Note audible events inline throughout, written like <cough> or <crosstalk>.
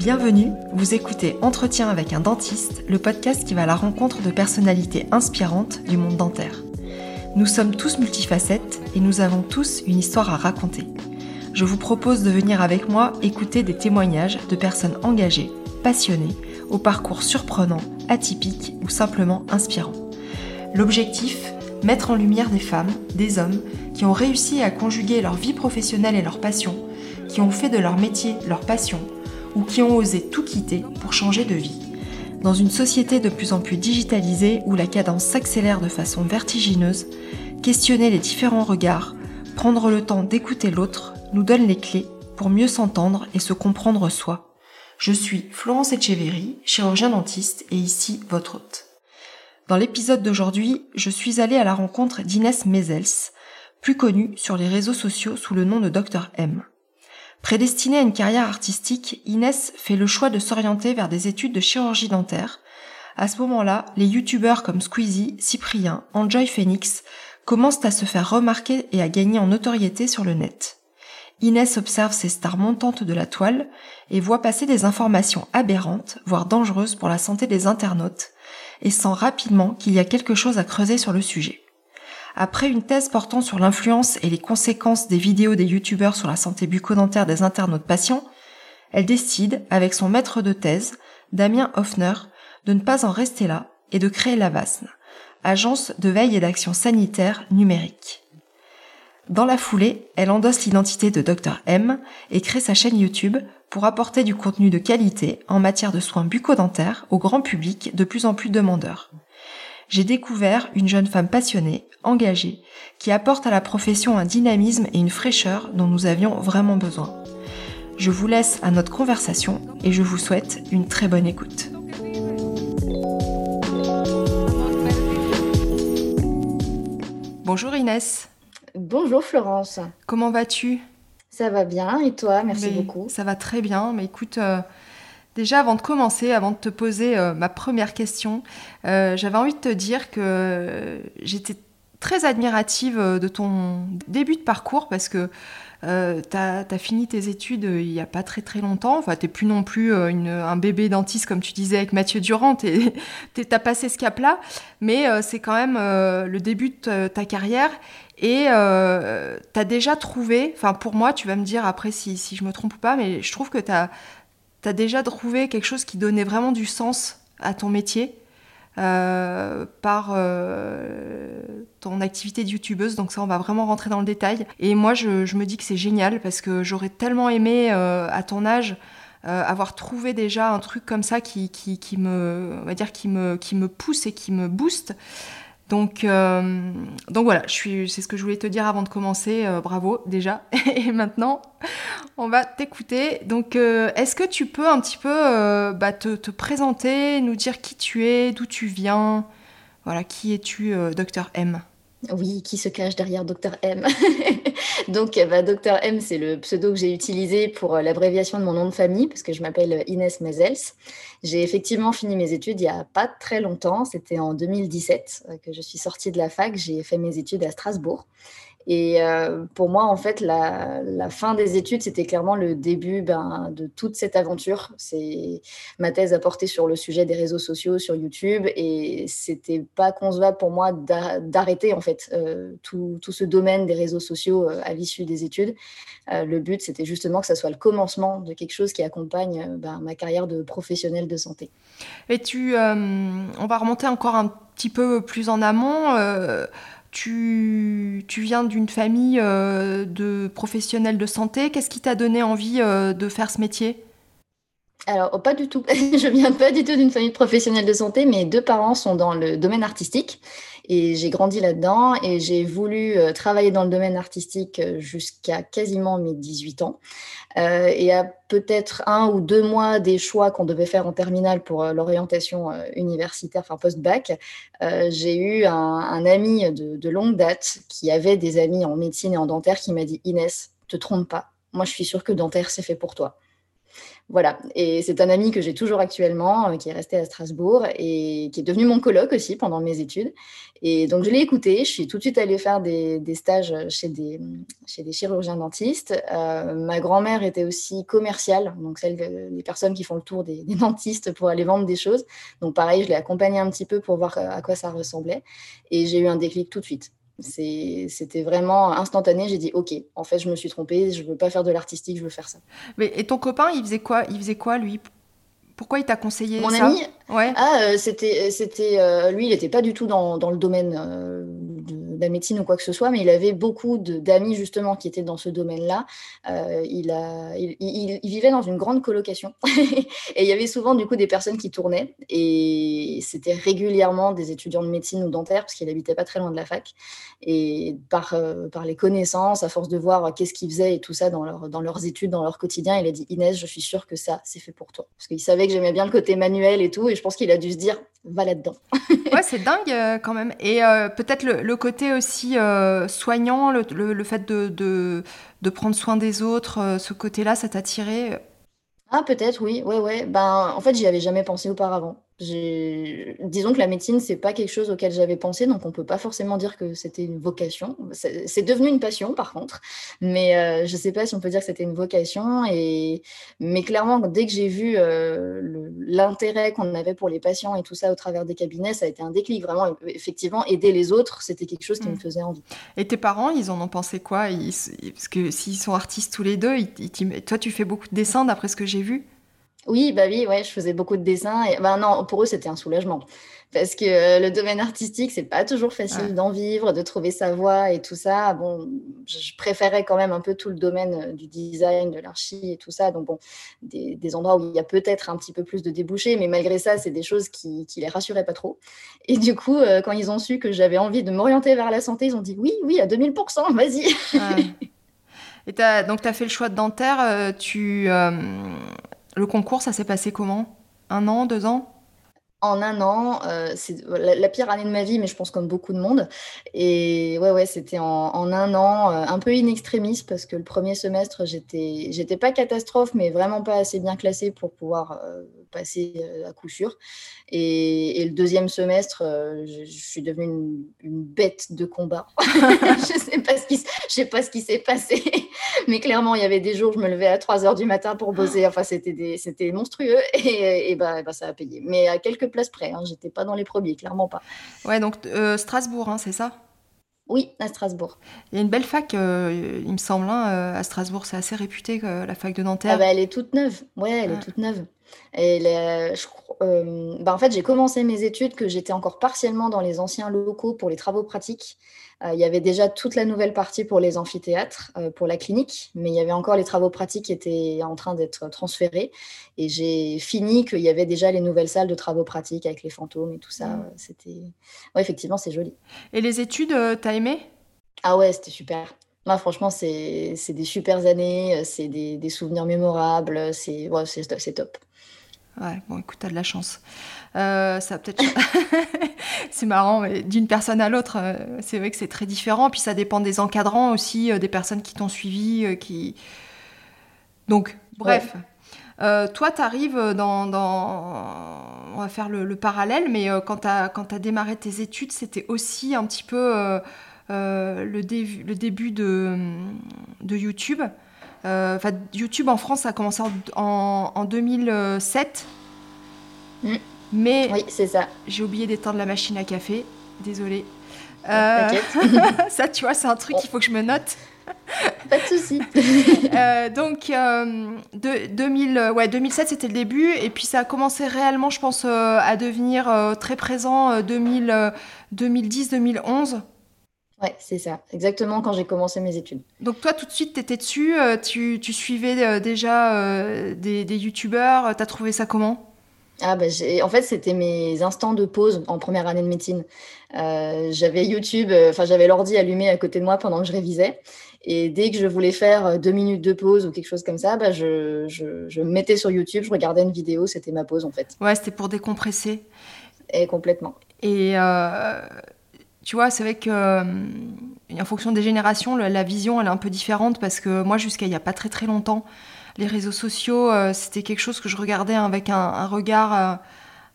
Bienvenue, vous écoutez Entretien avec un dentiste, le podcast qui va à la rencontre de personnalités inspirantes du monde dentaire. Nous sommes tous multifacettes et nous avons tous une histoire à raconter. Je vous propose de venir avec moi écouter des témoignages de personnes engagées, passionnées, au parcours surprenant, atypique ou simplement inspirant. L'objectif Mettre en lumière des femmes, des hommes qui ont réussi à conjuguer leur vie professionnelle et leur passion, qui ont fait de leur métier leur passion ou qui ont osé tout quitter pour changer de vie. Dans une société de plus en plus digitalisée où la cadence s'accélère de façon vertigineuse, questionner les différents regards, prendre le temps d'écouter l'autre nous donne les clés pour mieux s'entendre et se comprendre soi. Je suis Florence Etcheverry, chirurgien dentiste et ici votre hôte. Dans l'épisode d'aujourd'hui, je suis allée à la rencontre d'Inès Mezels, plus connue sur les réseaux sociaux sous le nom de Dr M. Prédestinée à une carrière artistique, Inès fait le choix de s'orienter vers des études de chirurgie dentaire. À ce moment-là, les youtubeurs comme Squeezie, Cyprien, Enjoy Phoenix commencent à se faire remarquer et à gagner en notoriété sur le net. Inès observe ces stars montantes de la toile et voit passer des informations aberrantes, voire dangereuses pour la santé des internautes, et sent rapidement qu'il y a quelque chose à creuser sur le sujet. Après une thèse portant sur l'influence et les conséquences des vidéos des youtubeurs sur la santé bucco-dentaire des internautes patients, elle décide, avec son maître de thèse, Damien Hoffner, de ne pas en rester là et de créer l'AVASN, agence de veille et d'action sanitaire numérique. Dans la foulée, elle endosse l'identité de Dr M et crée sa chaîne YouTube pour apporter du contenu de qualité en matière de soins bucco-dentaires au grand public de plus en plus demandeurs. J'ai découvert une jeune femme passionnée, engagée, qui apporte à la profession un dynamisme et une fraîcheur dont nous avions vraiment besoin. Je vous laisse à notre conversation et je vous souhaite une très bonne écoute. Bonjour Inès. Bonjour Florence. Comment vas-tu? Ça va bien, et toi? Merci beaucoup. Ça va très bien, mais écoute, euh, déjà avant de commencer, avant de te poser euh, ma première question, euh, j'avais envie de te dire que j'étais très admirative de ton début de parcours parce que euh, tu as, fini tes études il n'y a pas très très longtemps. Enfin, tu plus non plus un bébé dentiste comme tu disais avec Mathieu Durand. Tu <laughs> as passé ce cap-là, mais c'est quand même le début de ta carrière. Et euh, tu as déjà trouvé, enfin pour moi, tu vas me dire après si, si je me trompe ou pas, mais je trouve que tu as, déjà trouvé quelque chose qui donnait vraiment du sens à ton métier euh, par euh, ton activité de youtubeuse? Donc ça, on va vraiment rentrer dans le détail. Et moi, je, me dis que c'est génial parce que j'aurais tellement aimé à ton âge. avoir trouvé déjà un truc comme ça qui, qui, me, on va dire, qui me, qui me pousse et qui me booste. Donc, euh, donc voilà, c'est ce que je voulais te dire avant de commencer. Euh, bravo déjà. <laughs> Et maintenant, on va t'écouter. Donc, euh, est-ce que tu peux un petit peu bah, te, te, présenter, nous dire qui tu es, d'où tu viens? Voilà, qui es-tu, docteur M? Oui, qui se cache derrière Dr M? <laughs> Donc, bah, Dr M, c'est le pseudo que j'ai utilisé pour l'abréviation de mon nom de famille, parce que je m'appelle Inès Mezels. J'ai effectivement fini mes études il n'y a pas très longtemps, c'était en 2017 euh, que je suis sortie de la fac, j'ai fait mes études à Strasbourg. Et euh, pour moi, en fait, la, fin des études, c'était clairement le début ben, de toute cette aventure. C'est ma thèse a porté sur le sujet des réseaux sociaux, sur YouTube, et c'était pas concevable pour moi d'arrêter en fait euh, tout, ce domaine des réseaux sociaux euh, à l'issue des études. le but, c'était justement que ça soit le commencement de quelque chose qui accompagne ben, ma carrière de professionnel de santé. Et tu, on va remonter encore un petit peu plus en amont tu, viens d'une famille euh, de professionnels de santé. Qu'est-ce qui t'a donné envie euh, de faire ce métier? Alors, oh, pas du tout. <laughs> je viens pas du tout d'une famille professionnelle de santé. Mes deux parents sont dans le domaine artistique et j'ai grandi là-dedans et j'ai voulu euh, travailler dans le domaine artistique euh, jusqu'à quasiment mes 18 ans. Euh, et à peut-être un ou deux mois des choix qu'on devait faire en terminale pour l'orientation universitaire, enfin post-bac, j'ai eu un, ami de, de, longue date qui avait des amis en médecine et en dentaire qui m'a dit Inès, te trompe pas. Moi, je suis sûre que dentaire, c'est fait pour toi. Voilà, et c'est un ami que j'ai toujours actuellement, euh, qui est resté à Strasbourg et qui est devenu mon coloc aussi pendant mes études. Et donc je l'ai écouté, je suis tout de suite allée faire des, stages chez des, chez des chirurgiens dentistes. Euh, ma grand-mère était aussi commerciale, donc celle des personnes qui font le tour des, des, dentistes pour aller vendre des choses. Donc pareil, je l'ai accompagnée un petit peu pour voir euh, à quoi ça ressemblait. Et j'ai eu un déclic tout de suite. C'était vraiment instantané. J'ai dit, OK, en fait, je me suis trompée. Je veux pas faire de l'artistique, je veux faire ça. Mais, et ton copain, il faisait quoi? Il faisait quoi, lui? Pourquoi il t'a conseillé Mon ami? Ouais. Ah, euh, c'était, c'était, euh, lui, il n'était pas du tout dans, dans le domaine euh, la médecine ou quoi que ce soit, mais il avait beaucoup d'amis justement qui étaient dans ce domaine-là. Euh, il, vivait dans une grande colocation <laughs> et il y avait souvent du coup des personnes qui tournaient et c'était régulièrement des étudiants de médecine ou dentaire parce qu'il habitait pas très loin de la fac. Et par, euh, les connaissances, à force de voir qu'est-ce qu'ils faisaient et tout ça dans leurs études, dans leur quotidien, il a dit Inès, je suis sûre que ça, c'est fait pour toi. Parce qu'il savait que j'aimais bien le côté manuel et tout, et je pense qu'il a dû se dire va là-dedans. ouais, c'est dingue euh, quand même. Et peut-être le, le, côté aussi euh, soignant, le, fait de, de, prendre soin des autres, euh, ce côté-là, ça t'a tiré Ah, peut-être, oui. Ouais, ouais. Ben, en fait, j'y avais jamais pensé auparavant. Disons que la médecine, c'est pas quelque chose auquel j'avais pensé, donc on peut pas forcément dire que c'était une vocation. C'est devenu une passion, par contre, mais euh, je sais pas si on peut dire que c'était une vocation. Et mais clairement, dès que j'ai vu euh, l'intérêt qu'on avait pour les patients et tout ça au travers des cabinets, ça a été un déclic. Vraiment, effectivement, aider les autres, c'était quelque chose qui me mm. faisait envie. Et tes parents, ils en ont pensé quoi? Parce que s'ils sont artistes tous les deux, toi, tu fais beaucoup de dessins, d'après ce que j'ai vu. Oui, bah oui, ouais, je faisais beaucoup de dessins. Et, bah non, pour eux, c'était un soulagement. Parce que euh, le domaine artistique, c'est pas toujours facile d'en vivre, de trouver sa voie et tout ça. Bon, je préférais quand même un peu tout le domaine euh, du design, de l'archi et tout ça. Donc, bon, des, endroits où il y a peut-être un petit peu plus de débouchés, mais malgré ça, c'est des choses qui, qui les rassuraient pas trop. Et du coup, euh, quand ils ont su que j'avais envie de m'orienter vers la santé, ils ont dit oui, oui, à 2000%, vas-y. Et as, donc, tu as fait le choix de dentaire. tu. Le concours, ça s'est passé comment? Un an, deux ans? En un an, euh, c'est la, pire année de ma vie, mais je pense comme beaucoup de monde. Et ouais, ouais, c'était en, un an, euh, un peu in extremis, parce que le premier semestre, j'étais, j'étais pas catastrophe, mais vraiment pas assez bien classée pour pouvoir euh, passer à coup sûr. Et, le deuxième semestre, je, suis devenue une, bête de combat. <laughs> je sais pas ce qui, sais pas ce qui s'est passé, mais clairement, il y avait des jours, je me levais à 3 heures du matin pour bosser. Enfin, c'était, c'était monstrueux, et, et bah, bah, ça a payé. Mais à quelques place près. Hein. J'étais pas dans les premiers, clairement pas. Ouais, donc euh, Strasbourg, hein, c'est ça? Oui, à Strasbourg. Il y a une belle fac, euh, il me semble, hein, euh, à Strasbourg. C'est assez réputé, la fac de Nanterre. Ah bah, elle est toute neuve. Ouais, elle est toute neuve. Et je, bah, en fait, j'ai commencé mes études que j'étais encore partiellement dans les anciens locaux pour les travaux pratiques. Euh, il y avait déjà toute la nouvelle partie pour les amphithéâtres, euh, pour la clinique, mais il y avait encore les travaux pratiques qui étaient en train d'être transférés. Et j'ai fini qu'il y avait déjà les nouvelles salles de travaux pratiques avec les fantômes et tout ça. Mmh. C'était, ouais, effectivement, c'est joli. Et les études, euh, t'as aimé? Ah ouais, c'était super. Moi, franchement, c'est des super années, c'est des, des, souvenirs mémorables, c'est ouais, top. Ouais, bon, écoute, t'as de la chance. Euh, ça peut-être. <laughs> c'est marrant, d'une personne à l'autre, euh, c'est vrai que c'est très différent. Puis ça dépend des encadrants aussi, euh, des personnes qui t'ont suivi, qui. Donc, bref. toi, tu arrives dans, On va faire le, parallèle, mais quand tu as, as, démarré tes études, c'était aussi un petit peu le, le, début de, de YouTube. Enfin, YouTube en France, a commencé en, en 2007. Mais oui, c'est ça. J'ai oublié d'éteindre la machine à café. Désolée. Euh, <laughs> ça, tu vois, c'est un truc qu'il faut que je me note. Pas de souci. <laughs> euh, donc, euh, de, 2000, ouais, 2007, c'était le début. Et puis, ça a commencé réellement, je pense, euh, à devenir euh, très présent 2010-2011. Ouais, c'est ça. Exactement quand j'ai commencé mes études. Donc, toi, tout de suite, tu étais dessus. Tu, tu, suivais déjà des, des youtubeurs. Tu as trouvé ça comment? Ah bah en fait, c'était mes instants de pause en première année de médecine. Euh, j'avais YouTube, euh, enfin j'avais l'ordi allumé à côté de moi pendant que je révisais. Et dès que je voulais faire euh, deux minutes de pause ou quelque chose comme ça, bah je, je, je me mettais sur YouTube, je regardais une vidéo, c'était ma pause en fait. Ouais, c'était pour décompresser. Et complètement. Et tu vois, c'est vrai que en fonction des générations, la vision elle est un peu différente parce que moi, jusqu'à il n'y a pas très très longtemps, les réseaux sociaux, c'était quelque chose que je regardais avec un, regard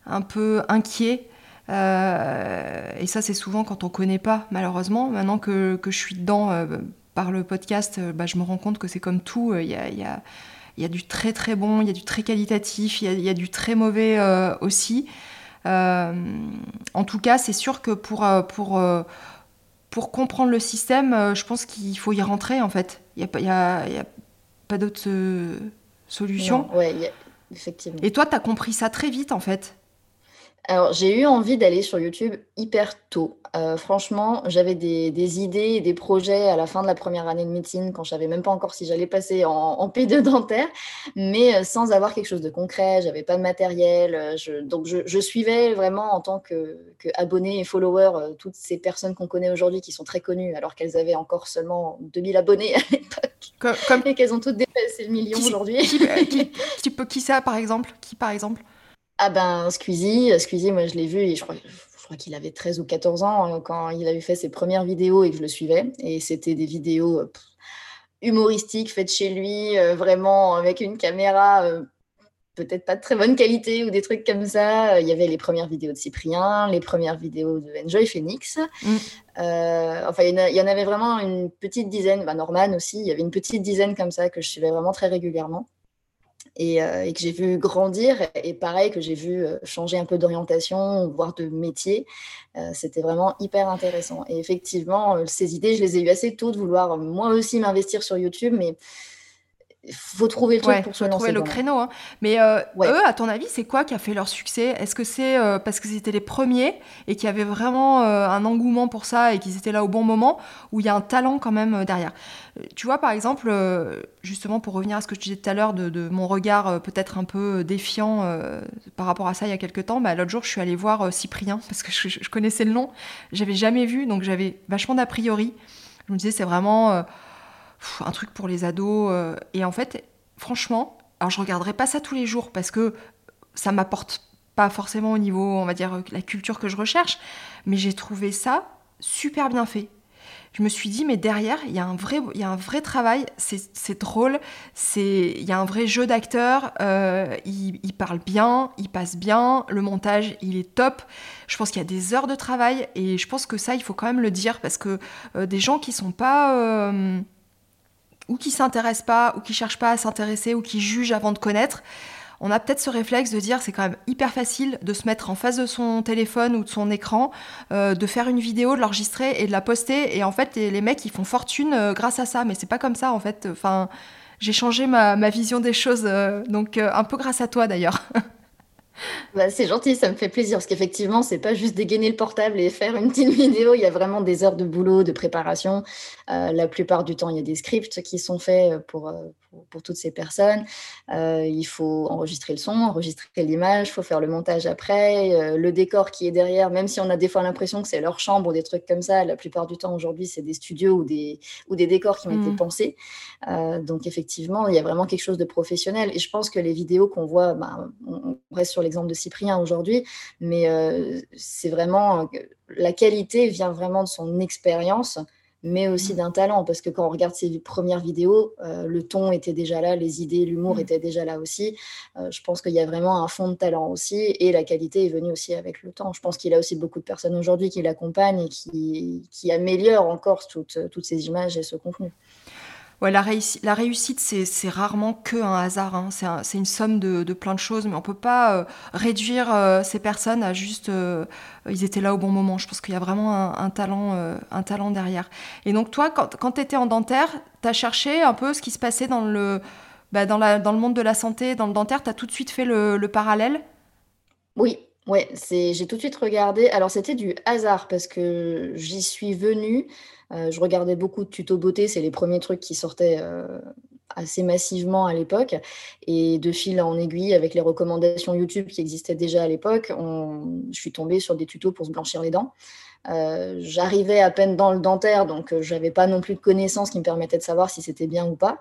un peu inquiet. et ça, c'est souvent quand on ne connaît pas, malheureusement. Maintenant que, que je suis dedans par le podcast, bah, je me rends compte que c'est comme tout. Il y a, y, a, du très très bon, il y a du très qualitatif, il y a, du très mauvais aussi. En tout cas, c'est sûr que pour, pour pour comprendre le système, euh, je pense qu'il faut y rentrer en fait. Il n'y a, pas, y a, y a pas d'autre euh, solution. Oui, effectivement. Et toi, tu as compris ça très vite en fait? Alors, j'ai eu envie d'aller sur YouTube hyper tôt. Euh, franchement, j'avais des, idées et des projets à la fin de la première année de médecine, quand je savais même pas encore si j'allais passer en, P2 dentaire, mais euh, sans avoir quelque chose de concret. J'avais pas de matériel. Euh, je, donc, je, suivais vraiment en tant que, abonné et follower toutes ces personnes qu'on connaît aujourd'hui qui sont très connues, alors qu'elles avaient encore seulement 2000 abonnés à l'époque. Comme, et qu'elles ont toutes dépassé le million aujourd'hui. Qui, qui, <laughs> qui, ça, par exemple? Qui, par exemple? Ah ben Squeezie, Squeezie, moi je l'ai vu et je crois, crois qu'il avait 13 ou 14 ans euh, quand il avait fait ses premières vidéos et que je le suivais. Et c'était des vidéos euh, humoristiques faites chez lui, euh, vraiment avec une caméra peut-être pas de très bonne qualité ou des trucs comme ça. Il y avait les premières vidéos de Cyprien, les premières vidéos de Enjoy Phoenix. Mm. enfin, il y, en avait vraiment une petite dizaine, bah, Norman aussi, il y avait une petite dizaine comme ça que je suivais vraiment très régulièrement. Euh, et, que j'ai vu grandir et pareil que j'ai vu euh, changer un peu d'orientation, voire de métier. Euh, c'était vraiment hyper intéressant. Et effectivement, ces idées, je les ai eues assez tôt de vouloir moi aussi m'investir sur YouTube, mais faut trouver le truc pour se lancer. trouver le créneau. Hein. Mais euh, eux, à ton avis, c'est quoi qui a fait leur succès? Est-ce que c'est euh, parce que c'était les premiers et qu'il y avait vraiment euh, un engouement pour ça et qu'ils étaient là au bon moment ou il y a un talent quand même derrière? Tu vois, par exemple, justement pour revenir à ce que je disais tout à l'heure de, mon regard peut-être un peu défiant par rapport à ça il y a quelques temps, bah, l'autre jour, je suis allée voir Cyprien parce que je, je, connaissais le nom. J'avais jamais vu, donc j'avais vachement d'a priori. Je me disais, c'est vraiment un truc pour les ados. Euh, et en fait, franchement, alors je regarderai pas ça tous les jours parce que ça m'apporte pas forcément au niveau, on va dire, la culture que je recherche, mais j'ai trouvé ça super bien fait. Je me suis dit, mais derrière, il y a un vrai, y a un vrai travail, c'est drôle, il y a un vrai jeu d'acteur, euh, il, parle bien, il passe bien, le montage, il est top. Je pense qu'il y a des heures de travail et je pense que ça, il faut quand même le dire parce que euh, des gens qui sont pas ou qui s'intéressent pas, ou qui cherchent pas à s'intéresser, ou qui jugent avant de connaître, on a peut-être ce réflexe de dire c'est quand même hyper facile de se mettre en face de son téléphone ou de son écran, euh, de faire une vidéo, de l'enregistrer et de la poster. Et en fait, les, mecs, ils font fortune euh, grâce à ça. Mais c'est pas comme ça, en fait. Enfin, j'ai changé ma, vision des choses, euh, donc un peu grâce à toi d'ailleurs. <laughs> Bah, c'est gentil, ça me fait plaisir parce qu'effectivement, c'est pas juste dégainer le portable et faire une petite <laughs> vidéo. Il y a vraiment des heures de boulot, de préparation. Euh, la plupart du temps, il y a des scripts qui sont faits pour, euh, pour, toutes ces personnes. Euh, il faut enregistrer le son, enregistrer l'image, il faut faire le montage après, le décor qui est derrière, même si on a des fois l'impression que c'est leur chambre ou des trucs comme ça, la plupart du temps aujourd'hui, c'est des studios ou des, ou des décors qui ont été mmh. pensés. donc effectivement, il y a vraiment quelque chose de professionnel. Et je pense que les vidéos qu'on voit, bah, on reste sur l'exemple de Cyprien aujourd'hui, mais c'est vraiment la qualité vient vraiment de son expérience mais aussi d'un talent, parce que quand on regarde ses premières vidéos, euh, le ton était déjà là, les idées, l'humour mmh. étaient déjà là aussi. Euh, je pense qu'il y a vraiment un fond de talent aussi, et la qualité est venue aussi avec le temps. Je pense qu'il a aussi beaucoup de personnes aujourd'hui qui l'accompagnent et qui, qui améliorent encore toutes, toutes ces images et ce contenu. Ouais, la, réussite, c'est rarement que un hasard. Hein. C'est une somme de, plein de choses, mais on peut pas euh, réduire euh, ces personnes à juste euh, ils étaient là au bon moment. Je pense qu'il y a vraiment un, talent, un talent derrière. Et donc toi, quand, quand tu étais en dentaire, tu as cherché un peu ce qui se passait dans le, bah, dans, le monde de la santé, dans le dentaire? Tu as tout de suite fait le, le parallèle? Oui, Ouais, j'ai tout de suite regardé. Alors, c'était du hasard parce que j'y suis venue. Euh, je regardais beaucoup de tutos beauté, c'est les premiers trucs qui sortaient euh, assez massivement à l'époque. Et de fil en aiguille, avec les recommandations YouTube qui existaient déjà à l'époque, je suis tombée sur des tutos pour se blanchir les dents. Euh, j'arrivais à peine dans le dentaire, donc je n'avais pas non plus de connaissances qui me permettaient de savoir si c'était bien ou pas.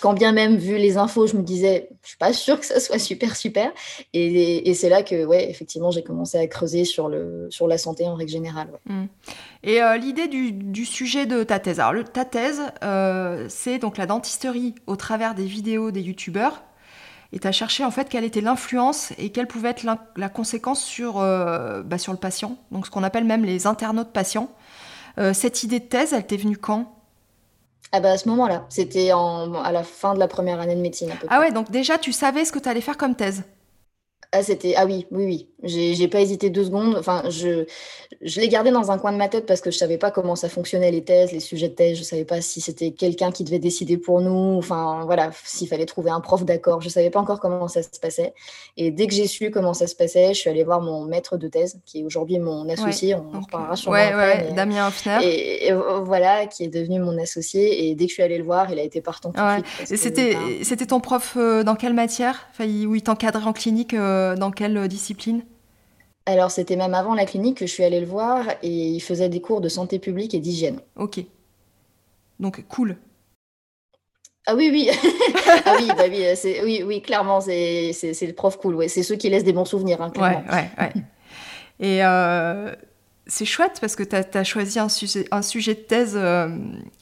Quand bien même vu les infos, je me disais, je suis pas sûre que ça soit super super. Et, c'est là que, ouais, effectivement, j'ai commencé à creuser sur, le, sur la santé en règle générale. Mmh. Et euh, l'idée du, sujet de ta thèse. Alors, ta thèse, euh, c'est donc la dentisterie au travers des vidéos des youtubeurs. Et tu as cherché en fait quelle était l'influence et quelle pouvait être la, conséquence sur, euh, bah, sur le patient, donc ce qu'on appelle même les internautes patients. cette idée de thèse, elle t'est venue quand? Ah bah à ce moment-là, c'était à la fin de la première année de médecine. À peu ah ouais, donc déjà tu savais ce que tu allais faire comme thèse ah, c'était... ah oui, oui, oui. J'ai pas hésité deux secondes. Enfin, je, je l'ai gardé dans un coin de ma tête parce que je savais pas comment ça fonctionnait les thèses, les sujets de thèse. Je savais pas si c'était quelqu'un qui devait décider pour nous. Enfin, voilà, s'il fallait trouver un prof d'accord. Je savais pas encore comment ça se passait. Et dès que j'ai su comment ça se passait, je suis allée voir mon maître de thèse, qui est aujourd'hui mon associé. on en reparlera sur ouais, ouais, Damien Hoffner. Et, voilà, qui est devenu mon associé. Et dès que je suis allée le voir, il a été partant tout de suite. Et c'était, c'était ton prof euh, dans quelle matière? Enfin, Où il t'encadrait en clinique euh, Dans quelle euh, discipline? Alors, c'était même avant la clinique que je suis allée le voir et il faisait des cours de santé publique et d'hygiène. Ok. Donc, cool. Ah oui, oui. <laughs> ah oui, bah oui, oui, oui, clairement, c'est le prof cool. Ouais. C'est ceux qui laissent des bons souvenirs. Hein, ouais, ouais, ouais. Et euh, c'est chouette parce que tu as, choisi un sujet, un sujet de thèse euh,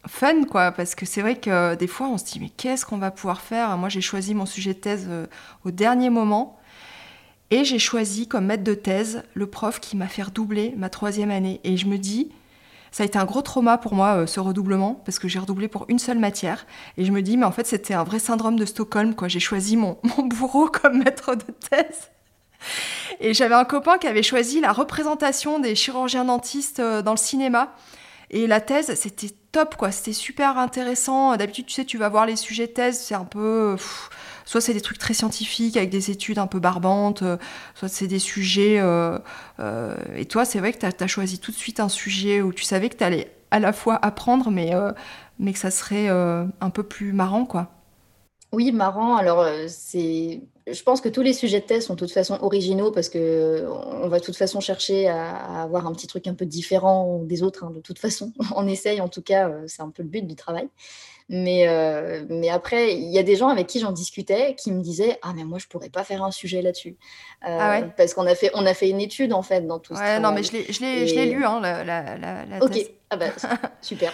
fun, quoi. Parce que c'est vrai que des fois, on se dit, mais qu'est-ce qu'on va pouvoir faire? Moi, j'ai choisi mon sujet de thèse au dernier moment. Et j'ai choisi comme maître de thèse le prof qui m'a fait redoubler ma troisième année. Et je me dis, ça a été un gros trauma pour moi, euh, ce redoublement, parce que j'ai redoublé pour une seule matière. Et je me dis, mais en fait, c'était un vrai syndrome de Stockholm, quoi. J'ai choisi mon, <laughs> mon bourreau comme maître de thèse. Et j'avais un copain qui avait choisi la représentation des chirurgiens dentistes euh, dans le cinéma. Et la thèse, c'était top, quoi. C'était super intéressant. D'habitude, tu sais, tu vas voir les sujets thèse, c'est un peu soit c'est des trucs très scientifiques avec des études un peu barbantes, euh, soit c'est des sujets. Euh, euh, et toi, c'est vrai que tu as, choisi tout de suite un sujet où tu savais que tu allais à la fois apprendre, mais, mais que ça serait un peu plus marrant, quoi. Oui, marrant. Alors, c'est. Je pense que tous les sujets de thèse sont de toute façon originaux parce que on va de toute façon chercher à, avoir un petit truc un peu différent des autres. Hein, de toute façon, <laughs> on essaye. En tout cas, c'est un peu le but du travail. Mais, euh, mais après, il y a des gens avec qui j'en discutais qui me disaient Ah, mais moi, je pourrais pas faire un sujet là-dessus. Euh, ah parce qu'on a, fait, on a fait une étude, en fait, dans tout ouais, non, mais je l'ai lu, hein, la, la, ah bah, <laughs> super.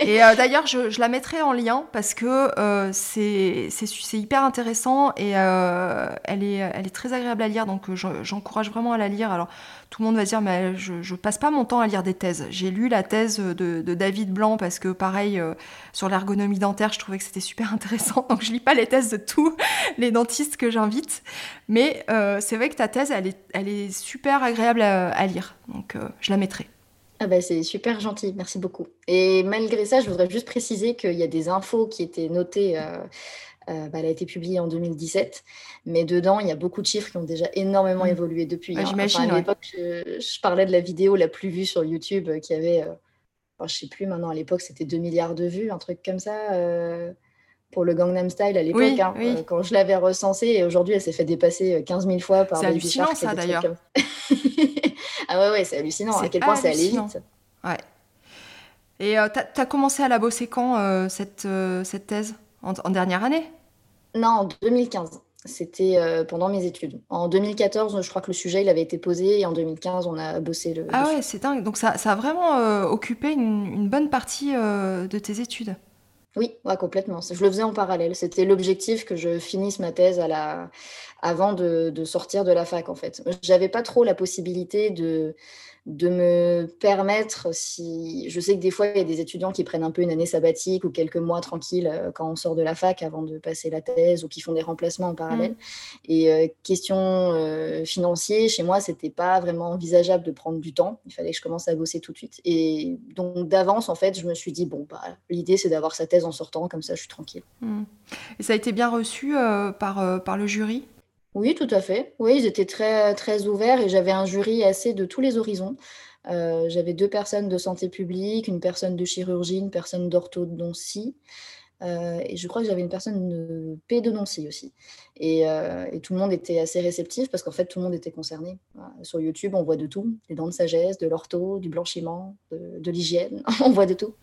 et euh, d'ailleurs, je, je, la mettrai en lien parce que c'est hyper intéressant et elle, est, elle est très agréable à lire. Donc, j'encourage vraiment à la lire. Alors, tout le monde va dire mais je, je passe pas mon temps à lire des thèses. J'ai lu la thèse de, David Blanc parce que pareil euh, sur l'ergonomie dentaire, je trouvais que c'était super intéressant. <laughs> Donc je lis pas les thèses de tous <laughs> les dentistes que j'invite, mais euh, c'est vrai que ta thèse elle est, elle est super agréable à, lire. Donc euh, je la mettrai. Ah bah c'est super gentil, merci beaucoup. Et malgré ça, je voudrais juste préciser qu'il y a des infos qui étaient notées euh, bah, elle a été publiée en 2017, mais dedans, il y a beaucoup de chiffres qui ont déjà énormément mmh. évolué depuis. Hein. J'imagine. à l'époque, je, parlais de la vidéo la plus vue sur YouTube euh, qui avait, euh, je ne sais plus maintenant, à l'époque, c'était 2 milliards de vues, un truc comme ça. Pour le Gangnam Style à l'époque, hein, quand je l'avais recensée, et aujourd'hui elle s'est fait dépasser 15 000 fois par C'est hallucinant ça d'ailleurs. <laughs> ah ouais, ouais c'est hallucinant à quel point ça allait vite. Ouais. Et tu as, commencé à la bosser quand, cette, cette thèse? En, dernière année? Non, en 2015. C'était euh, pendant mes études. En 2014, je crois que le sujet il avait été posé et en 2015, on a bossé le. Ah ouais, c'est dingue. Donc ça, ça a vraiment euh, occupé une, bonne partie euh, de tes études? Oui, complètement. Je le faisais en parallèle. C'était l'objectif que je finisse ma thèse avant de, de sortir de la fac, en fait. J'avais pas trop la possibilité de de me permettre, si je sais que des fois, il y a des étudiants qui prennent un peu une année sabbatique ou quelques mois tranquilles euh, quand on sort de la fac avant de passer la thèse ou qui font des remplacements en parallèle. Mm. Et euh, question euh, financière, chez moi, c'était pas vraiment envisageable de prendre du temps. Il fallait que je commence à bosser tout de suite. Et donc, d'avance, en fait, je me suis dit, bon, bah, l'idée, c'est d'avoir sa thèse en sortant, comme ça, je suis tranquille. Mm. Et ça a été bien reçu par, par le jury? Oui, tout à fait. Oui, ils étaient très, très ouverts et j'avais un jury assez de tous les horizons. Euh, j'avais deux personnes de santé publique, une personne de chirurgie, une personne d'orthodontie. Euh, et je crois que j'avais une personne de pédodontie aussi. Euh, et, tout le monde était assez réceptif parce qu'en fait, tout le monde était concerné. Sur YouTube, on voit de tout des dents de sagesse, de l'ortho, du blanchiment, de, l'hygiène. <laughs> on voit de tout.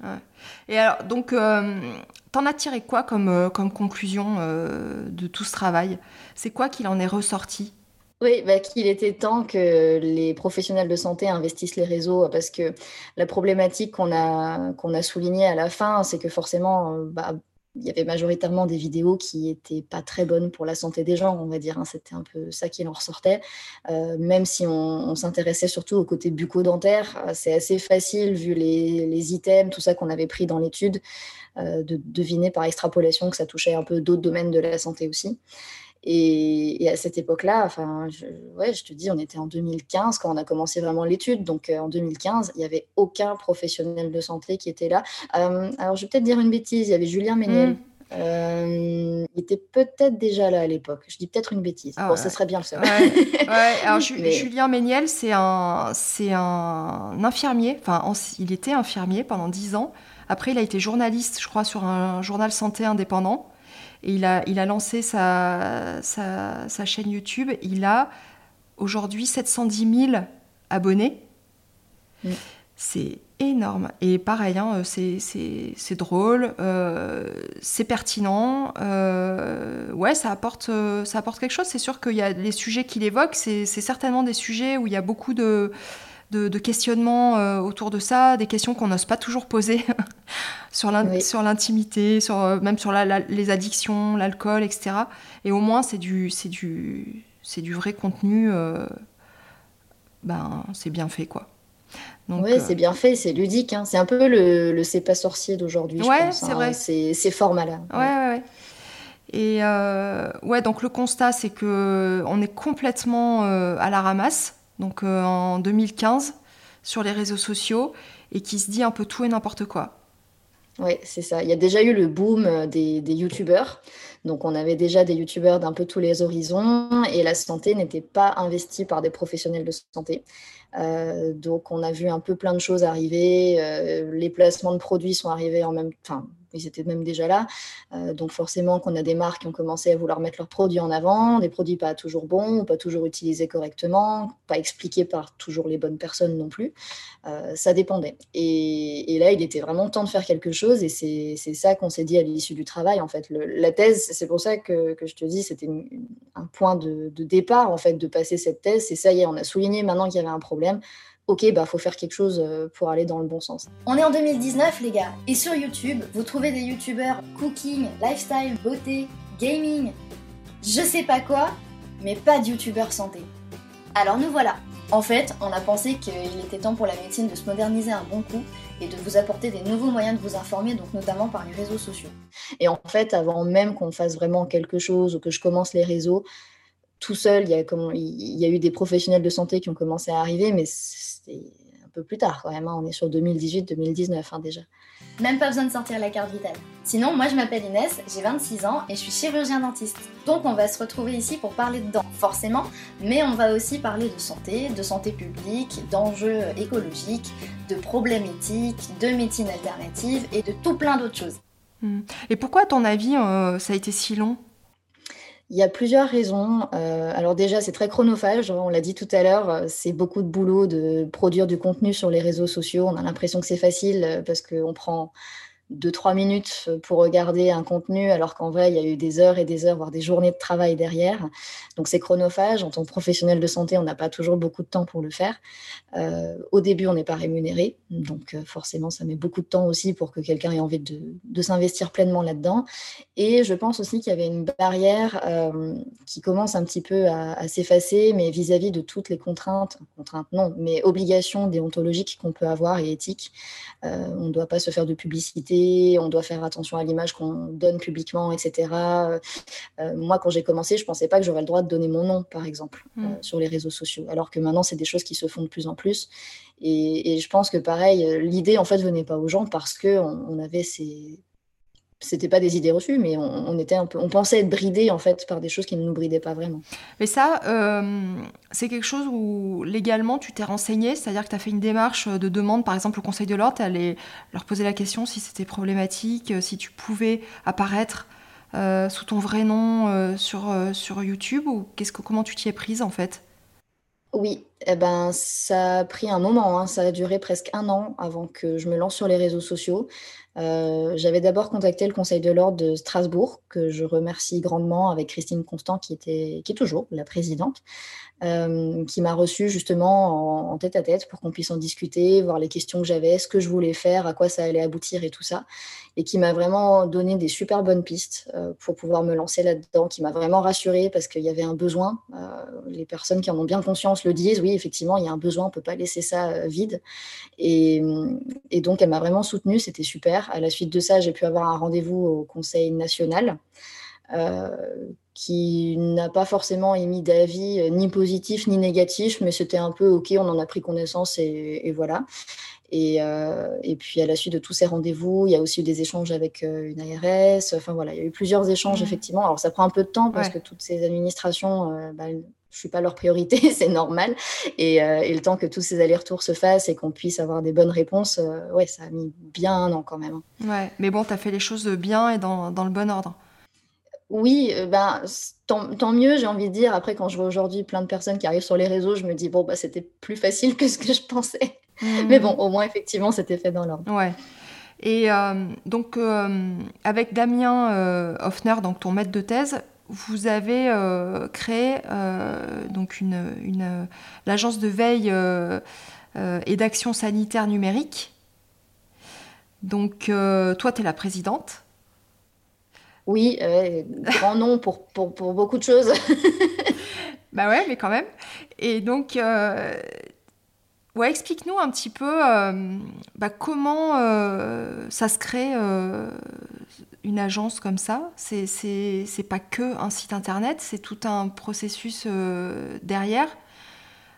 Et alors, donc, euh, t'en as tiré quoi comme, comme conclusion de tout ce travail? C'est quoi qu'il en est ressorti? Oui, bah, qu'il était temps que les professionnels de santé investissent les réseaux parce que la problématique qu'on a, a soulignée à la fin, c'est que forcément, bah, il y avait majoritairement des vidéos qui n'étaient pas très bonnes pour la santé des gens, on va dire. Hein. C'était un peu ça qui en ressortait. Euh, même si on, s'intéressait surtout au côté bucco-dentaire, euh, c'est assez facile, vu les, les, items, tout ça qu'on avait pris dans l'étude, euh, de deviner par extrapolation que ça touchait un peu d'autres domaines de la santé aussi. Et, à cette époque-là, enfin, je, ouais, je te dis, on était en 2015 quand on a commencé vraiment l'étude. Donc euh, en 2015, il n'y avait aucun professionnel de santé qui était là. Euh, alors je vais peut-être dire une bêtise, il y avait Julien Méniel. Mm. Euh, il était peut-être déjà là à l'époque. Je dis peut-être une bêtise. Ah bon, ça serait bien le savoir. <laughs> Alors, Julien Méniel, c'est un, c'est un infirmier. Enfin, il était infirmier pendant 10 ans. Après, il a été journaliste, je crois, sur un journal santé indépendant. Et il a, il a lancé sa, sa, chaîne YouTube. Il a aujourd'hui 710 000 abonnés. Mm. C'est énorme. Et pareil, hein, c'est drôle, euh, c'est pertinent. Euh, ouais, ça apporte, ça apporte quelque chose. C'est sûr qu'il y a les sujets qu'il évoque, c'est certainement des sujets où il y a beaucoup de de, questionnements euh, autour de ça, des questions qu'on n'ose pas toujours poser <laughs> sur l'intimité, sur, euh, même sur les addictions, l'alcool, etc. Et au moins, c'est du, du, du vrai contenu. Euh, ben, c'est bien fait, quoi. Oui, c'est bien fait, c'est ludique. Hein. C'est un peu le, le c'est pas sorcier d'aujourd'hui, ouais, c'est hein. vrai. C'est format-là. Ouais, ouais, ouais. Et ouais, donc le constat, c'est que on est complètement à la ramasse donc euh, en 2015, sur les réseaux sociaux, et qui se dit un peu tout et n'importe quoi. Oui, c'est ça. Il y a déjà eu le boom euh, des, des youtubeurs. Donc, on avait déjà des youtubeurs d'un peu tous les horizons et la santé n'était pas investie par des professionnels de santé. Euh, donc, on a vu un peu plein de choses arriver. les placements de produits sont arrivés en même temps ils étaient même déjà là. Euh, donc forcément qu'on a des marques qui ont commencé à vouloir mettre leurs produits en avant, des produits pas toujours bons, pas toujours utilisés correctement, pas expliqués par toujours les bonnes personnes non plus. Euh, ça dépendait. Et, là, il était vraiment temps de faire quelque chose et c'est ça qu'on s'est dit à l'issue du travail. En fait, la thèse, c'est pour ça que, je te dis, c'était un point de, départ en fait de passer cette thèse. Et ça y on a souligné maintenant qu'il y avait un problème ok, bah faut faire quelque chose euh, pour aller dans le bon sens. On est en 2019 les gars, et sur YouTube, vous trouvez des youtubeurs cooking, lifestyle, beauté, gaming, je sais pas quoi, mais pas de youtubeurs santé. Alors nous voilà. En fait, on a pensé qu'il était temps pour la médecine de se moderniser un bon coup et de vous apporter des nouveaux moyens de vous informer, donc notamment par les réseaux sociaux. Et en fait, avant même qu'on fasse vraiment quelque chose ou que je commence les réseaux, tout seul, il y, a, il y a eu des professionnels de santé qui ont commencé à arriver, mais c'est un peu plus tard quand même. Hein. On est sur 2018-2019 hein, déjà. Même pas besoin de sortir la carte vitale. Sinon, moi je m'appelle Inès, j'ai 26 ans et je suis chirurgien dentiste. Donc on va se retrouver ici pour parler de dents, forcément, mais on va aussi parler de santé, de santé publique, d'enjeux écologiques, de problèmes éthiques, de médecine alternative et de tout plein d'autres choses. Hmm. Et pourquoi, à ton avis, euh, ça a été si long? Il y a plusieurs raisons. Euh, alors déjà, c'est très chronophage, on l'a dit tout à l'heure, euh, c'est beaucoup de boulot de produire du contenu sur les réseaux sociaux. On a l'impression que c'est facile euh, parce qu'on prend deux, trois minutes pour regarder un contenu, alors qu'en vrai, il y a eu des heures et des heures, voire des journées de travail derrière. Donc, c'est chronophage. En tant que professionnel de santé, on n'a pas toujours beaucoup de temps pour le faire. Euh, au début, on n'est pas rémunéré. Donc, euh, forcément, ça met beaucoup de temps aussi pour que quelqu'un ait envie de, s'investir pleinement là-dedans. Et je pense aussi qu'il y avait une barrière euh, qui commence un petit peu à, s'effacer, mais vis-à-vis de toutes les contraintes, contraintes non, mais obligations déontologiques qu'on peut avoir et éthiques. on ne doit pas se faire de publicité on doit faire attention à l'image qu'on donne publiquement, etc. Euh, moi, quand j'ai commencé, je ne pensais pas que j'aurais le droit de donner mon nom, par exemple, mm. euh, sur les réseaux sociaux, alors que maintenant, c'est des choses qui se font de plus en plus. Et, je pense que, pareil, l'idée, en fait, venait pas aux gens parce qu'on on avait ces c'était pas des idées reçues, mais on, était un peu, on pensait être bridé en fait par des choses qui ne nous bridaient pas vraiment. Mais ça, euh, c'est quelque chose où légalement tu t'es renseigné, c'est-à-dire que tu as fait une démarche de demande, par exemple au Conseil de l'ordre, tu allais leur poser la question si c'était problématique, si tu pouvais apparaître euh, sous ton vrai nom euh, sur, sur YouTube, ou qu'est-ce que, comment tu t'y es prise en fait? Oui, eh ben, ça a pris un moment, hein. ça a duré presque un an avant que je me lance sur les réseaux sociaux. Euh, j'avais d'abord contacté le Conseil de l'ordre de Strasbourg, que je remercie grandement avec Christine Constant, qui, était, qui est toujours la présidente, euh, qui m'a reçue justement en, tête à tête pour qu'on puisse en discuter, voir les questions que j'avais, ce que je voulais faire, à quoi ça allait aboutir et tout ça, et qui m'a vraiment donné des super bonnes pistes euh, pour pouvoir me lancer là-dedans, qui m'a vraiment rassurée parce qu'il y avait un besoin. les personnes qui en ont bien conscience le disent, oui, effectivement, il y a un besoin, on ne peut pas laisser ça vide. Et, donc, elle m'a vraiment soutenue, c'était super. À la suite de ça, j'ai pu avoir un rendez-vous au Conseil national euh, qui n'a pas forcément émis d'avis euh, ni positif ni négatif, mais c'était un peu OK, on en a pris connaissance et, voilà. Euh, et, puis à la suite de tous ces rendez-vous, il y a aussi eu des échanges avec une ARS. Enfin voilà, il y a eu plusieurs échanges mmh. effectivement. Alors ça prend un peu de temps parce que toutes ces administrations, bah, je suis pas leur priorité, <laughs> c'est normal. Et, euh, et, le temps que tous ces allers-retours se fassent et qu'on puisse avoir des bonnes réponses, euh, ouais, ça a mis bien un an quand même. Ouais, mais bon, tu as fait les choses bien et dans, dans le bon ordre. Oui, euh, ben, tant, tant mieux, j'ai envie de dire. Après, quand je vois aujourd'hui plein de personnes qui arrivent sur les réseaux, je me dis, bon, bah, c'était plus facile que ce que je pensais. Mmh. Mais bon, au moins, effectivement, c'était fait dans l'ordre. Ouais. Et donc, avec Damien Hoffner, donc ton maître de thèse, vous avez euh, créé euh, donc une, l'agence de veille euh, et d'action sanitaire numérique. Donc, toi, tu es la présidente. Oui, grand nom pour, beaucoup de choses. <laughs> bah ouais, mais quand même. Et donc, ouais, explique-nous un petit peu bah, comment ça se crée une agence comme ça. C'est, pas que un site internet, c'est tout un processus euh, derrière.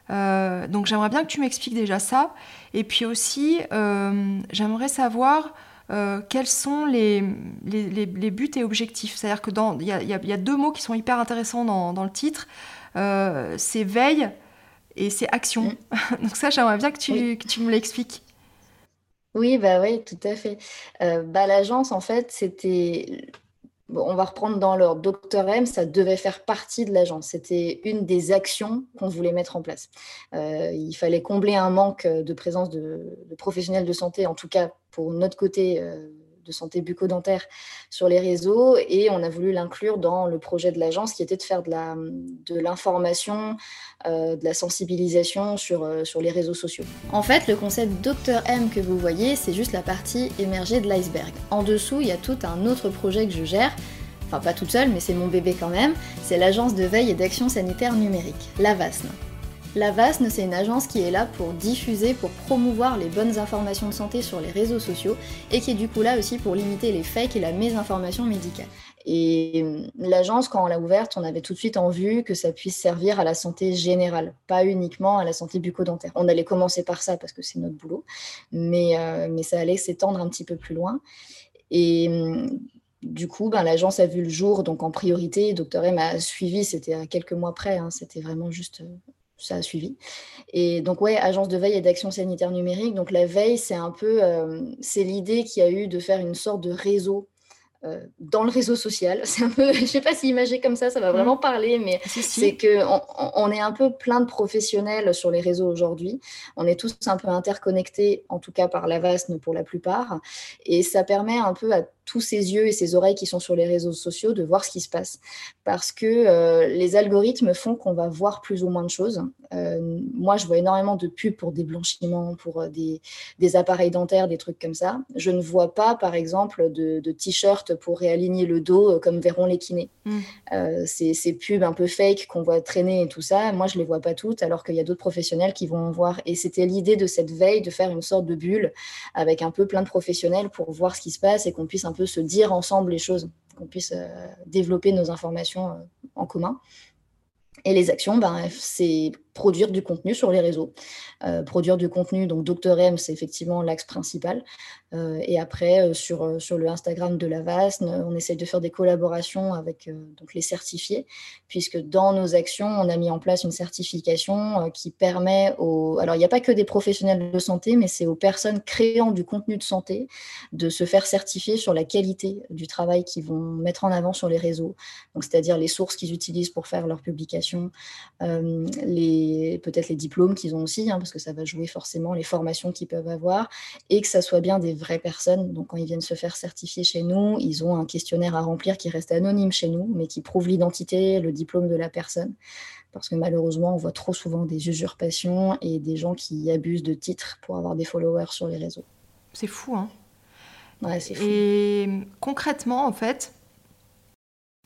Euh, donc j'aimerais bien que tu m'expliques déjà ça. Et puis aussi, euh, j'aimerais savoir quels sont les, les, buts et objectifs? C'est-à-dire que il y a, y a, deux mots qui sont hyper intéressants dans, dans le titre. c'est veille et c'est action. Mm. <laughs> donc ça, j'aimerais bien que tu, que tu me l'expliques. Oui, bah oui, tout à fait. Euh, bah, l'agence, en fait, c'était. On va reprendre dans l'ordre. Docteur M, ça devait faire partie de l'agence. C'était une des actions qu'on voulait mettre en place. Euh, il fallait combler un manque de présence de, professionnels de santé, en tout cas pour notre côté. Euh, de santé bucco-dentaire sur les réseaux et on a voulu l'inclure dans le projet de l'agence qui était de faire de l'information, euh, de, la sensibilisation sur, euh, sur les réseaux sociaux. En fait, le concept Dr M que vous voyez, c'est juste la partie émergée de l'iceberg. En dessous, il y a tout un autre projet que je gère enfin pas toute seule, mais c'est mon bébé quand même, c'est l'agence de veille et d'action sanitaire numérique, la VASN. La VASN, c'est une agence qui est là pour diffuser, pour promouvoir les bonnes informations de santé sur les réseaux sociaux et qui est du coup là aussi pour limiter les fakes et la mésinformation médicale. Et hum, l'agence, quand on l'a ouverte, on avait tout de suite en vue que ça puisse servir à la santé générale, pas uniquement à la santé bucco-dentaire. On allait commencer par ça parce que c'est notre boulot, mais, euh, mais ça allait s'étendre un petit peu plus loin. Et hum, du coup, ben, l'agence a vu le jour, donc en priorité, Dr M a suivi, c'était à quelques mois près, hein, c'était vraiment juste euh, ça a suivi. Et donc, ouais, agence de veille et d'action sanitaire numérique. Donc, la veille, c'est un peu, euh, c'est l'idée qu'il y a eu de faire une sorte de réseau euh, dans le réseau social. <laughs> C'est un peu, je sais pas si imagé comme ça, ça va mmh. vraiment parler, mais c'est que on, est un peu plein de professionnels sur les réseaux aujourd'hui. On est tous un peu interconnectés, en tout cas par la VASN pour la plupart, et ça permet un peu à tous ces yeux et ces oreilles qui sont sur les réseaux sociaux de voir ce qui se passe. Parce que euh, les algorithmes font qu'on va voir plus ou moins de choses. Euh, moi, je vois énormément de pubs pour des blanchiments, pour euh, des, des, appareils dentaires, des trucs comme ça. Je ne vois pas, par exemple, de, de t-shirts pour réaligner le dos comme verront les kinés. Mm. ces, ces, pubs un peu fake qu'on voit traîner et tout ça, moi, je les vois pas toutes, alors qu'il y a d'autres professionnels qui vont en voir. Et c'était l'idée de cette veille de faire une sorte de bulle avec un peu plein de professionnels pour voir ce qui se passe et qu'on puisse un se dire ensemble les choses, qu'on puisse euh, développer nos informations euh, en commun. Et les actions, ben, c'est produire du contenu sur les réseaux. Euh, produire du contenu, donc Dr M, c'est effectivement l'axe principal. Euh, et après, euh, sur, sur le Instagram de la VASN, on essaye de faire des collaborations avec donc les certifiés, puisque dans nos actions, on a mis en place une certification qui permet aux... Alors, il n'y a pas que des professionnels de santé, mais c'est aux personnes créant du contenu de santé de se faire certifier sur la qualité du travail qu'ils vont mettre en avant sur les réseaux. C'est-à-dire les sources qu'ils utilisent pour faire leurs publications, les, peut-être les diplômes qu'ils ont aussi, hein, parce que ça va jouer forcément les formations qu'ils peuvent avoir, et que ça soit bien des vraies personnes. Donc quand ils viennent se faire certifier chez nous, ils ont un questionnaire à remplir qui reste anonyme chez nous, mais qui prouve l'identité, le diplôme de la personne. Parce que malheureusement, on voit trop souvent des usurpations et des gens qui abusent de titres pour avoir des followers sur les réseaux. C'est fou, hein Ouais, c'est fou. Et concrètement, en fait,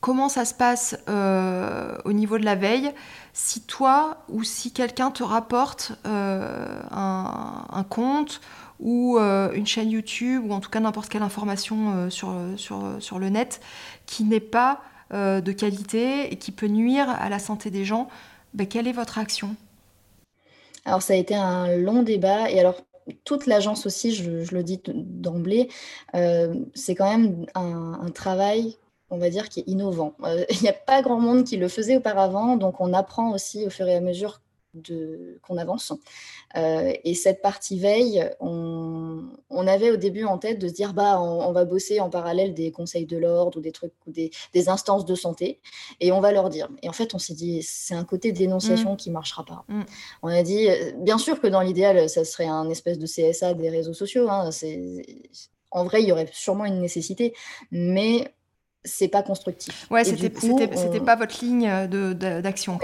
comment ça se passe euh, au niveau de la veille si toi ou si quelqu'un te rapporte euh, un, compte ou euh, une chaîne YouTube ou en tout cas n'importe quelle information sur, le net qui n'est pas de qualité et qui peut nuire à la santé des gens, ben, quelle est votre action? Alors ça a été un long débat et alors toute l'agence aussi, je, le dis d'emblée, c'est quand même un, travail on va dire, qui est innovant. Euh, <laughs> il n'y a pas grand monde qui le faisait auparavant, donc on apprend aussi au fur et à mesure qu'on avance. Euh, et cette partie veille, on, avait au début en tête de se dire bah on, va bosser en parallèle des conseils de l'ordre ou des trucs ou des, instances de santé et on va leur dire. Et en fait, on s'est dit c'est un côté dénonciation mmh. qui marchera pas. Mmh. On a dit bien sûr que dans l'idéal, ça serait un espèce de CSA des réseaux sociaux. Hein, en vrai, il y aurait sûrement une nécessité, mais c'est pas constructif. Ouais, c'était pas votre ligne d'action.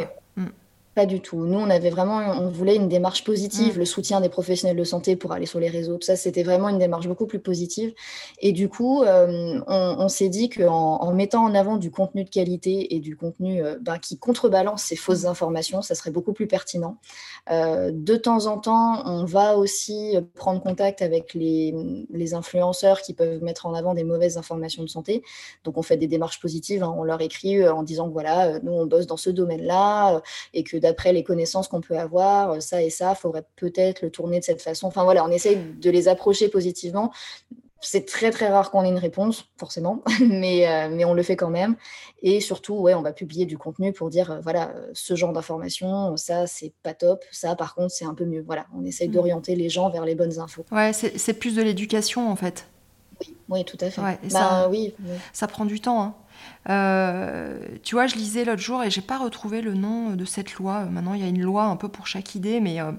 Pas du tout. Nous, on avait vraiment, on voulait une démarche positive, mm. le soutien des professionnels de santé pour aller sur les réseaux. Tout ça, c'était vraiment une démarche beaucoup plus positive. Et du coup, euh, on, s'est dit qu'en en mettant en avant du contenu de qualité et du contenu euh, ben, qui contrebalance ces fausses mm. informations, ça serait beaucoup plus pertinent. Euh, de temps en temps, on va aussi prendre contact avec les, les, influenceurs qui peuvent mettre en avant des mauvaises informations de santé. Donc, on fait des démarches positives. Hein. On leur écrit en disant voilà, nous, on bosse dans ce domaine-là et que d'après les connaissances qu'on peut avoir, euh, ça et ça, faudrait peut-être le tourner de cette façon. Enfin voilà, on essaye de les approcher positivement. C'est très très rare qu'on ait une réponse, forcément, <laughs> mais, euh, mais on le fait quand même. Et surtout, ouais, on va publier du contenu pour dire, euh, voilà, ce genre d'informations, ça c'est pas top, ça par contre c'est un peu mieux. Voilà, on essaye mmh. d'orienter les gens vers les bonnes infos. Ouais, c'est plus de l'éducation en fait. Oui, oui, tout à fait. Ouais, bah, ça, oui, ça prend du temps. Hein. Euh, tu vois, je lisais l'autre jour et j'ai pas retrouvé le nom de cette loi. Maintenant, il y a une loi un peu pour chaque idée, mais euh,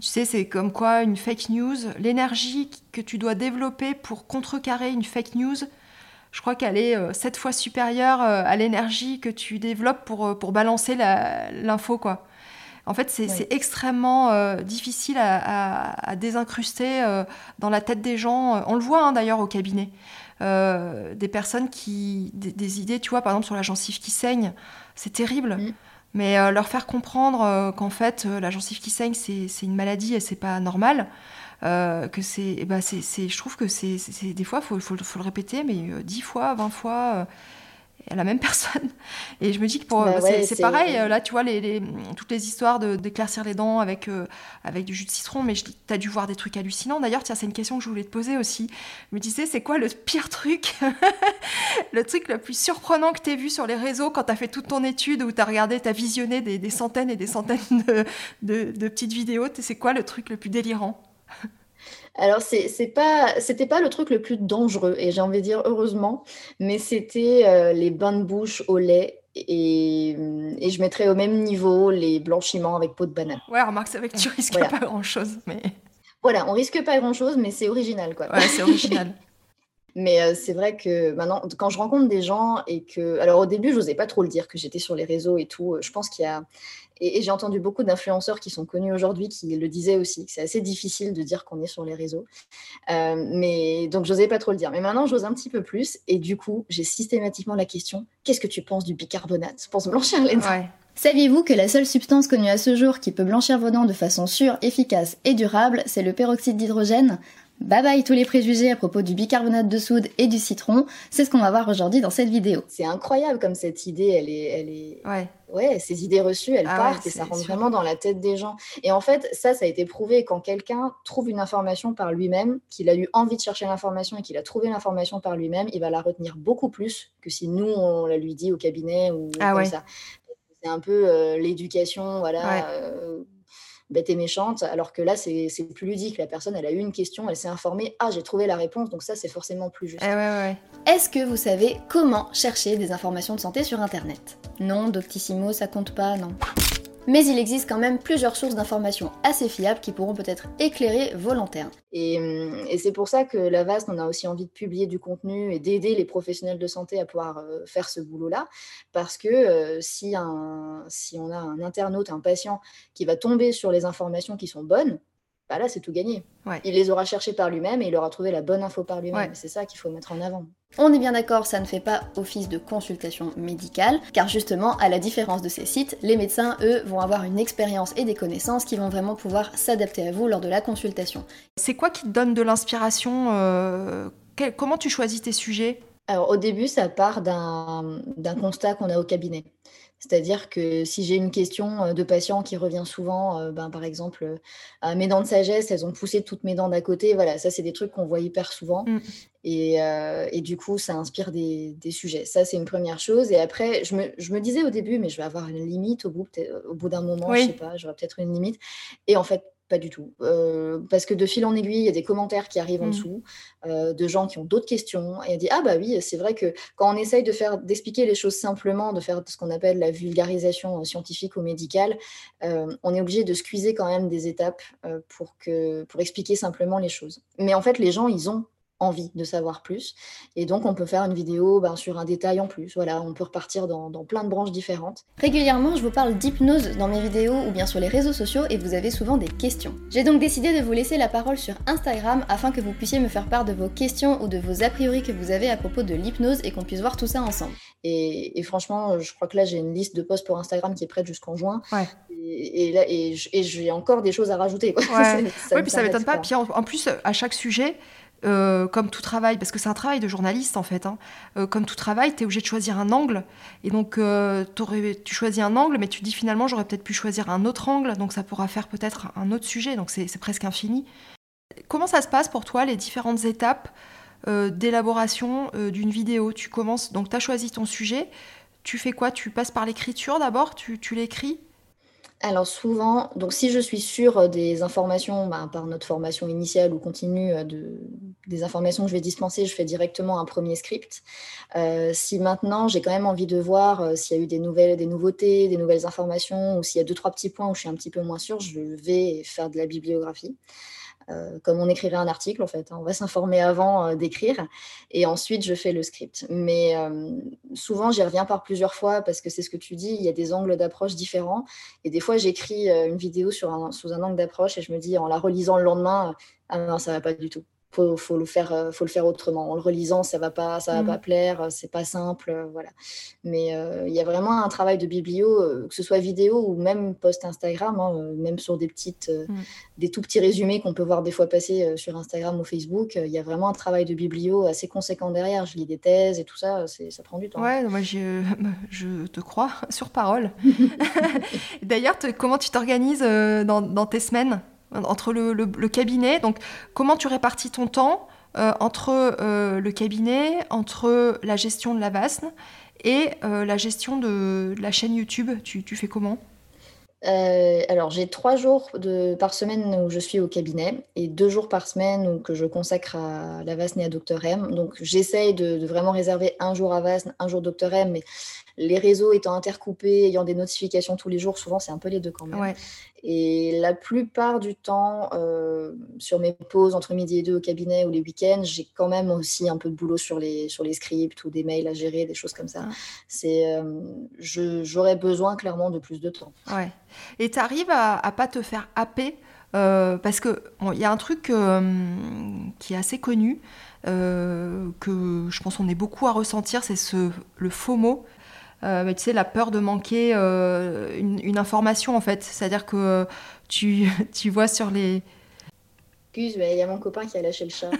tu sais, c'est comme quoi une fake news, l'énergie que tu dois développer pour contrecarrer une fake news, je crois qu'elle est euh, sept fois supérieure à l'énergie que tu développes pour, pour balancer l'info, quoi. En fait, c'est extrêmement difficile à, désincruster dans la tête des gens. On le voit hein, d'ailleurs au cabinet. Euh, des personnes qui. Des, idées, tu vois, par exemple sur la gencive qui saigne, c'est terrible. Mm. Mais euh, leur faire comprendre euh, qu'en fait, la gencive qui saigne, c'est une maladie et c'est pas normal. que c'est, bah c'est, je trouve que c'est, des fois, il faut, faut, faut, le répéter, mais dix fois, vingt fois, à la même <laughs> personne. Et je me dis que pour bah c'est pareil, là tu vois, les, toutes les histoires d'éclaircir les dents avec, euh, avec du jus de citron, mais tu as dû voir des trucs hallucinants. D'ailleurs, tiens, c'est une question que je voulais te poser aussi. Je me disais, c'est quoi le pire truc, <laughs> le truc le plus surprenant que tu as vu sur les réseaux quand tu as fait toute ton étude, où tu as regardé, tu as visionné des, des, centaines et des centaines de, de, de petites vidéos? C'est quoi le truc le plus délirant? Alors, c'est pas, c'était pas le truc le plus dangereux, et j'ai envie de dire heureusement, mais c'était euh, les bains de bouche au lait. Et, et, je mettrais au même niveau les blanchiments avec peau de banane. Ouais, remarque, c'est vrai que tu risques pas grand chose, mais. Voilà, on risque pas grand chose, mais c'est original, quoi. Ouais, c'est original. <laughs> <laughs> Mais euh, c'est vrai que maintenant, quand je rencontre des gens et que. Alors, au début, je n'osais pas trop le dire que j'étais sur les réseaux et tout. Je pense qu'il y a, et, j'ai entendu beaucoup d'influenceurs qui sont connus aujourd'hui qui le disaient aussi, que c'est assez difficile de dire qu'on est sur les réseaux. Euh, mais donc, j'osais pas trop le dire. Mais maintenant, j'ose un petit peu plus. Et du coup, j'ai systématiquement la question qu'est-ce que tu penses du bicarbonate pour blanchir les dents? Saviez-vous que la seule substance connue à ce jour qui peut blanchir vos dents de façon sûre, efficace et durable, c'est le peroxyde d'hydrogène? Bye bye tous les préjugés à propos du bicarbonate de soude et du citron, c'est ce qu'on va voir aujourd'hui dans cette vidéo. C'est incroyable comme cette idée, elle est, elle est, ouais ouais, ces idées reçues, elles Ah ouais, partent et ça rentre sûr. vraiment dans la tête des gens. Et en fait, ça, ça a été prouvé quand quelqu'un trouve une information par lui-même, qu'il a eu envie de chercher l'information et qu'il a trouvé l'information par lui-même, il va la retenir beaucoup plus que si nous, on la lui dit au cabinet ou Ah comme ouais. ça. C'est un peu euh, l'éducation, voilà, Ouais. euh, bête et méchante, alors que là, c'est c'est plus ludique. La personne, elle a eu une question, elle s'est informée, ah, j'ai trouvé la réponse, donc ça, c'est forcément plus juste. Eh ouais, ouais, ouais. Est-ce que vous savez comment chercher des informations de santé sur Internet? Non, Doctissimo, ça compte pas, non. Mais il existe quand même plusieurs sources d'informations assez fiables qui pourront peut-être éclairer vos lanternes. Et, hum, c'est pour ça que la VAST, on a aussi envie de publier du contenu et d'aider les professionnels de santé à pouvoir euh, faire ce boulot-là. Parce que euh, si, un, si on a un internaute, un patient qui va tomber sur les informations qui sont bonnes, bah là, c'est tout gagné. Ouais. Il les aura cherchées par lui-même et il aura trouvé la bonne info par lui-même. Ouais. C'est ça qu'il faut mettre en avant. On est bien d'accord, ça ne fait pas office de consultation médicale, car justement, à la différence de ces sites, les médecins, eux, vont avoir une expérience et des connaissances qui vont vraiment pouvoir s'adapter à vous lors de la consultation. C'est quoi qui te donne de l'inspiration euh, quel- Comment tu choisis tes sujets? Alors, au début, ça part d'un constat qu'on a au cabinet. C'est-à-dire que si j'ai une question euh, de patient qui revient souvent, euh, ben, par exemple, euh, mes dents de sagesse, elles ont poussé toutes mes dents d'à côté. Voilà, ça, c'est des trucs qu'on voit hyper souvent. Mm. Et, euh, et du coup, ça inspire des, des sujets. Ça, c'est une première chose. Et après, je me, je me disais au début, mais je vais avoir une limite au bout, au bout d'un moment, Oui. je sais pas, j'aurai peut-être une limite. Et en fait, pas du tout. Euh, parce que de fil en aiguille, il y a des commentaires qui arrivent en Mm. dessous euh, de gens qui ont d'autres questions. Et on dit, ah bah oui, c'est vrai que quand on essaye de faire, d'expliquer les choses simplement, de faire ce qu'on appelle la vulgarisation euh, scientifique ou médicale, euh, on est obligé de squeezer quand même des étapes pour, que, pour expliquer simplement les choses. Mais en fait, les gens, ils ont envie de savoir plus. Et donc, on peut faire une vidéo ben, sur un détail en plus. Voilà, on peut repartir dans, dans plein de branches différentes. Régulièrement, je vous parle d'hypnose dans mes vidéos ou bien sur les réseaux sociaux et vous avez souvent des questions. J'ai donc décidé de vous laisser la parole sur Instagram afin que vous puissiez me faire part de vos questions ou de vos a priori que vous avez à propos de l'hypnose et qu'on puisse voir tout ça ensemble. Et, et franchement, je crois que là, j'ai une liste de posts pour Instagram qui est prête jusqu'en juin. Ouais. Et, et là, et, j'ai encore des choses à rajouter. quoi. Ouais. <laughs> Ça Oui, ne puis ça m'étonne s'arrête pas. Puis en, en plus, à chaque sujet, euh, comme tout travail, parce que c'est un travail de journaliste en fait, hein, euh, comme tout travail, tu es obligé de choisir un angle. Et donc, euh, tu choisis un angle, mais tu dis finalement, j'aurais peut-être pu choisir un autre angle, donc ça pourra faire peut-être un autre sujet. Donc, c'est presque infini. Comment ça se passe pour toi, les différentes étapes d'élaboration d'une vidéo? Tu commences, donc tu as choisi ton sujet. Tu fais quoi? Tu passes par l'écriture d'abord? Tu l'écris? Alors souvent, donc si je suis sûre euh, des informations bah, par notre formation initiale ou continue euh, de, des informations que je vais dispenser, je fais directement un premier script. Euh, si maintenant j'ai quand même envie de voir s'il y a eu des nouvelles, des nouveautés, des nouvelles informations, ou s'il y a deux trois petits points où je suis un petit peu moins sûre, je vais faire de la bibliographie. Euh, comme on écrirait un article en fait, hein. on va s'informer avant euh, d'écrire et ensuite je fais le script. Mais euh, souvent j'y reviens par plusieurs fois parce que c'est ce que tu dis, il y a des angles d'approche différents et des fois, j'écris une vidéo sous un angle d'approche et je me dis, en la relisant le lendemain, ah non, ça va pas du tout. Faut, faut le faire, euh, faut le faire autrement. En le relisant, ça va pas, ça va Mhm. pas plaire, euh, c'est pas simple, euh, voilà. Mais euh, il y a vraiment un travail de biblio, que ce soit vidéo ou même post Instagram, hein, même sur des petites, Mhm. des tout petits résumés qu'on peut voir des fois passer sur Instagram ou Facebook. Il y a vraiment un travail de biblio assez conséquent derrière. Je lis des thèses et tout ça, ça prend du temps. Ouais, moi je, <laughs> je te crois <laughs> sur parole. <laughs> D'ailleurs, comment tu t'organises dans, dans tes semaines? Entre le, cabinet. Donc, comment tu répartis ton temps euh, entre euh, le cabinet, entre la gestion de la VASN et euh, la gestion de, la chaîne YouTube? Tu, fais comment? Alors, j'ai trois jours par semaine où je suis au cabinet et deux jours par semaine où je consacre à la VASN et à Dr M. Donc, j'essaye de, vraiment réserver un jour à VASN, un jour Dr M, les réseaux étant intercoupés, ayant des notifications tous les jours, souvent c'est un peu les deux quand même. Ouais. Et la plupart du temps, euh, sur mes pauses entre midi et deux au cabinet ou les week-ends, j'ai quand même aussi un peu de boulot sur les, sur les scripts ou des mails à gérer, des choses comme ça. C'est, euh, j'aurais besoin clairement de plus de temps. Ouais. Et tu arrives à, à pas te faire happer euh, parce que bon, il y a un truc qui est assez connu que je pense qu'on est beaucoup à ressentir, c'est ce le FOMO. Euh, mais tu sais, la peur de manquer euh, une, une information en fait. C'est-à-dire que tu, <laughs> tu vois sur les. Excuse, mais il y a mon copain qui a lâché le chat.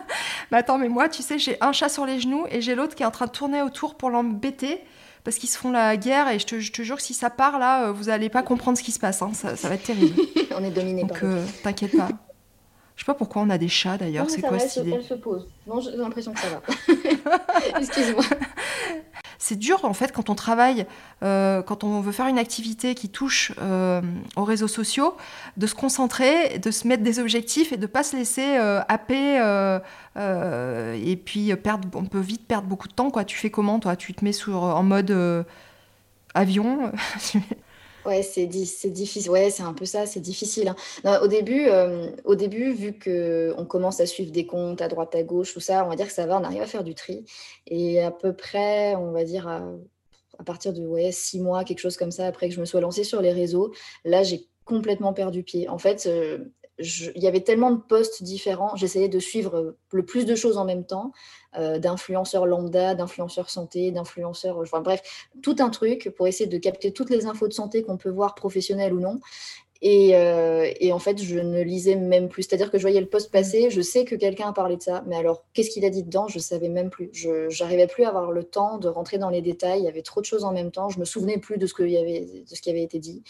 <laughs> Mais attends, mais moi, tu sais, j'ai un chat sur les genoux et j'ai l'autre qui est en train de tourner autour pour l'embêter parce qu'ils se font la guerre et je te, je te, jure que si ça part là, vous allez pas comprendre ce qui se passe. Hein. Ça, ça, va être terrible. <laughs> on est dominé Donc, euh, t'inquiète pas. Je sais pas pourquoi on a des chats d'ailleurs. C'est quoi cette idée Elle se pose. Non, j'ai l'impression que ça va. Excuse-moi. C'est dur en fait quand on travaille, euh, quand on veut faire une activité qui touche euh, aux réseaux sociaux, de se concentrer, de se mettre des objectifs et de pas se laisser euh, happer. Et puis perdre, on peut vite perdre beaucoup de temps. Quoi. Tu fais comment toi? Tu te mets sur, en mode avion? <laughs> Ouais, c'est difficile. Ouais, c'est un peu ça, c'est difficile. Hein. au début, euh, au début, vu que on commence à suivre des comptes à droite, à gauche, tout ça, on va dire que ça va, on arrive à faire du tri. Et à peu près, on va dire à, partir de ouais, six mois, quelque chose comme ça, après que je me sois lancée sur les réseaux, là, j'ai complètement perdu pied. En fait, euh, il y avait tellement de postes différents, j'essayais de suivre le plus de choses en même temps, euh, d'influenceurs lambda, d'influenceurs santé, d'influenceurs, enfin bref, tout un truc pour essayer de capter toutes les infos de santé qu'on peut voir professionnelles ou non. Euh, et, en fait, je ne lisais même plus. C'est-à-dire que je voyais le post passer, je sais que quelqu'un a parlé de ça, mais alors qu'est-ce qu'il a dit dedans? Je ne savais même plus. Je n'arrivais plus à avoir le temps de rentrer dans les détails. Il y avait trop de choses en même temps. Je me souvenais plus de ce, qui avait été dit.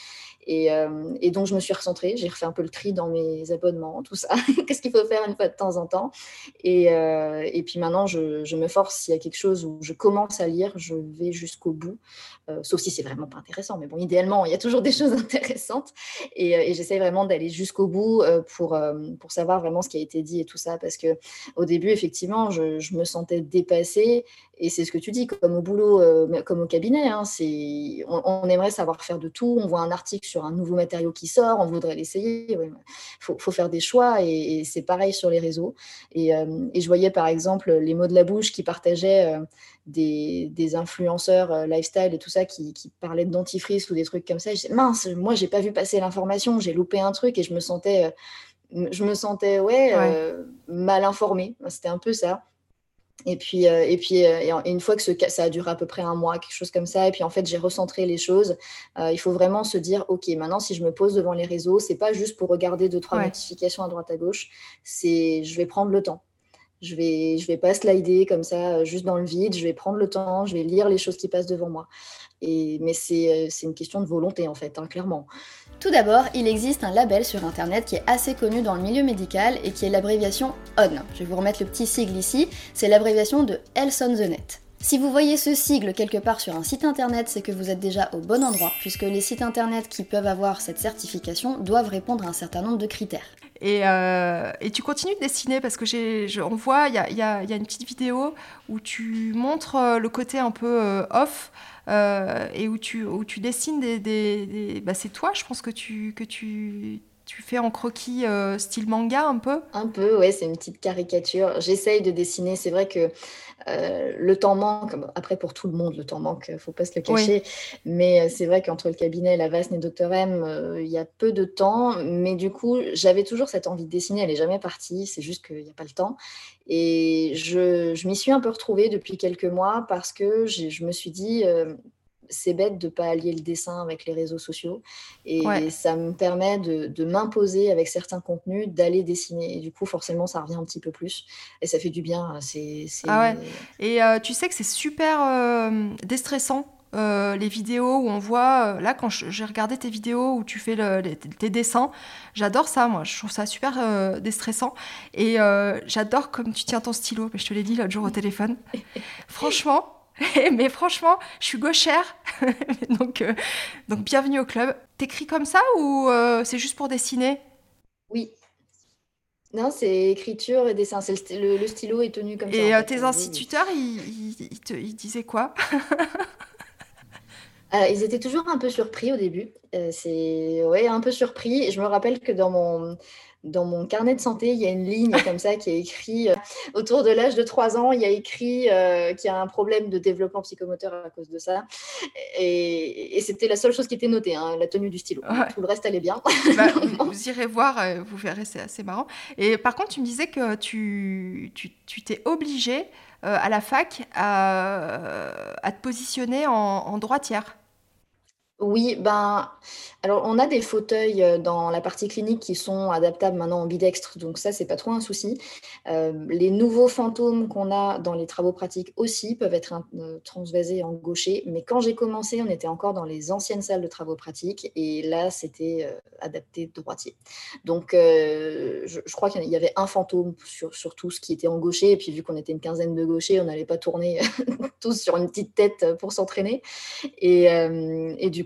Euh, et, donc, je me suis recentrée. J'ai refait un peu le tri dans mes abonnements, tout ça. <laughs> qu'est-ce qu'il faut faire une fois de temps en temps? Et, euh, et, puis maintenant, je, je me force. S'il y a quelque chose où je commence à lire, je vais jusqu'au bout. Sauf si c'est vraiment pas intéressant. Mais bon, idéalement, il y a toujours des <laughs> choses intéressantes. Et, euh, et j'essaie vraiment d'aller jusqu'au bout euh, pour, euh, pour savoir vraiment ce qui a été dit et tout ça. Parce que au début, effectivement, je, je me sentais dépassée. Et c'est ce que tu dis, comme au boulot, comme au cabinet. Hein, on, on, aimerait savoir faire de tout. On voit un article sur un nouveau matériau qui sort, on voudrait l'essayer. Il faut, faut, faire des choix. Et, c'est pareil sur les réseaux. Et, et, je voyais par exemple les mots de la bouche qui partageaient des, influenceurs euh, lifestyle et tout ça qui, parlaient de dentifrice ou des trucs comme ça. Je disais, mince, moi, j'ai pas vu passer l'information, j'ai loupé un truc et je me sentais, euh, je me sentais ouais, euh, mal informée. C'était un peu ça. Et puis, et puis une fois que ce, ça a duré à peu près un mois, quelque chose comme ça, et puis en fait, j'ai recentré les choses. il faut vraiment se dire, OK, maintenant, si je me pose devant les réseaux, c'est pas juste pour regarder deux, trois notifications à droite, à gauche, c'est je vais prendre le temps. Je vais, je vais pas slider comme ça, euh, juste dans le vide. Je vais prendre le temps, je vais lire les choses qui passent devant moi. Et, mais c'est euh, une question de volonté, en fait, hein, clairement. Tout d'abord, il existe un label sur Internet qui est assez connu dans le milieu médical et qui est l'abréviation ON. Je vais vous remettre le petit sigle ici. C'est l'abréviation de Health on the Net. Si vous voyez ce sigle quelque part sur un site internet, c'est que vous êtes déjà au bon endroit, puisque les sites internet qui peuvent avoir cette certification doivent répondre à un certain nombre de critères. Et, euh, et, tu continues de dessiner parce que j'ai, on voit, il y a, y, a, y a, une petite vidéo où tu montres euh, le côté un peu euh, off euh, et où tu, où tu dessines des. des, des... Bah, c'est toi, je pense que tu, que tu, tu fais en croquis euh, style manga un peu Un peu, ouais, c'est une petite caricature. J'essaye de dessiner. C'est vrai que euh, le temps manque. Après, pour tout le monde, le temps manque, faut pas se le cacher. Mais euh, c'est vrai qu'entre le cabinet, la VASN et Dr M, il y a peu de temps. Mais du coup, j'avais toujours cette envie de dessiner. Elle n'est jamais partie. C'est juste qu'il n'y a pas le temps. Et je, je m'y suis un peu retrouvée depuis quelques mois parce que je me suis dit c'est bête de ne pas allier le dessin avec les réseaux sociaux. Et ça me permet de, m'imposer avec certains contenus, d'aller dessiner. Et du coup, forcément, ça revient un petit peu plus. Et ça fait du bien. C'est, Ah ouais. Et euh, tu sais que c'est super euh, déstressant. Euh, les vidéos où on voit, là quand j'ai regardé tes vidéos où tu fais tes dessins, j'adore ça moi, je trouve ça super déstressant et j'adore comme tu tiens ton stylo, je te l'ai dit l'autre jour au téléphone. <laughs> Franchement, <laughs> mais franchement, je suis gauchère, <laughs> donc, euh, donc bienvenue au club. T'écris comme ça ou euh, c'est juste pour dessiner? Oui. Non, c'est écriture et dessin. Le, le, stylo est tenu comme ça. Et euh, tes instituteurs, ils, ils, te, ils, disaient quoi? <laughs> Ils étaient toujours un peu surpris au début. c'est ouais, un peu surpris. Je me rappelle que dans mon dans mon carnet de santé, il y a une ligne <laughs> comme ça qui est écrit euh, autour de l'âge de 3 ans, il y a écrit euh, qu'il y a un problème de développement psychomoteur à cause de ça. Et, c'était la seule chose qui était notée, hein, la tenue du stylo. Tout le reste allait bien. Bah, <laughs> vous irez voir, euh, vous verrez, c'est assez marrant. Et par contre, tu me disais que tu t'es tu, obligé à la fac à, à te positionner en, en droitière. Oui, ben, alors on a des fauteuils euh, dans la partie clinique qui sont adaptables maintenant en bidextre, donc ça, c'est pas trop un souci. Euh, les nouveaux fantômes qu'on a dans les travaux pratiques aussi peuvent être euh, transvasés en gaucher, mais quand j'ai commencé, on était encore dans les anciennes salles de travaux pratiques et là, c'était adapté droitier. Donc, je, crois qu'il y avait un fantôme sur, sur tout ce qui était en gaucher, et puis vu qu'on était une quinzaine de gauchers, on n'allait pas tourner <laughs> tous sur une petite tête pour s'entraîner.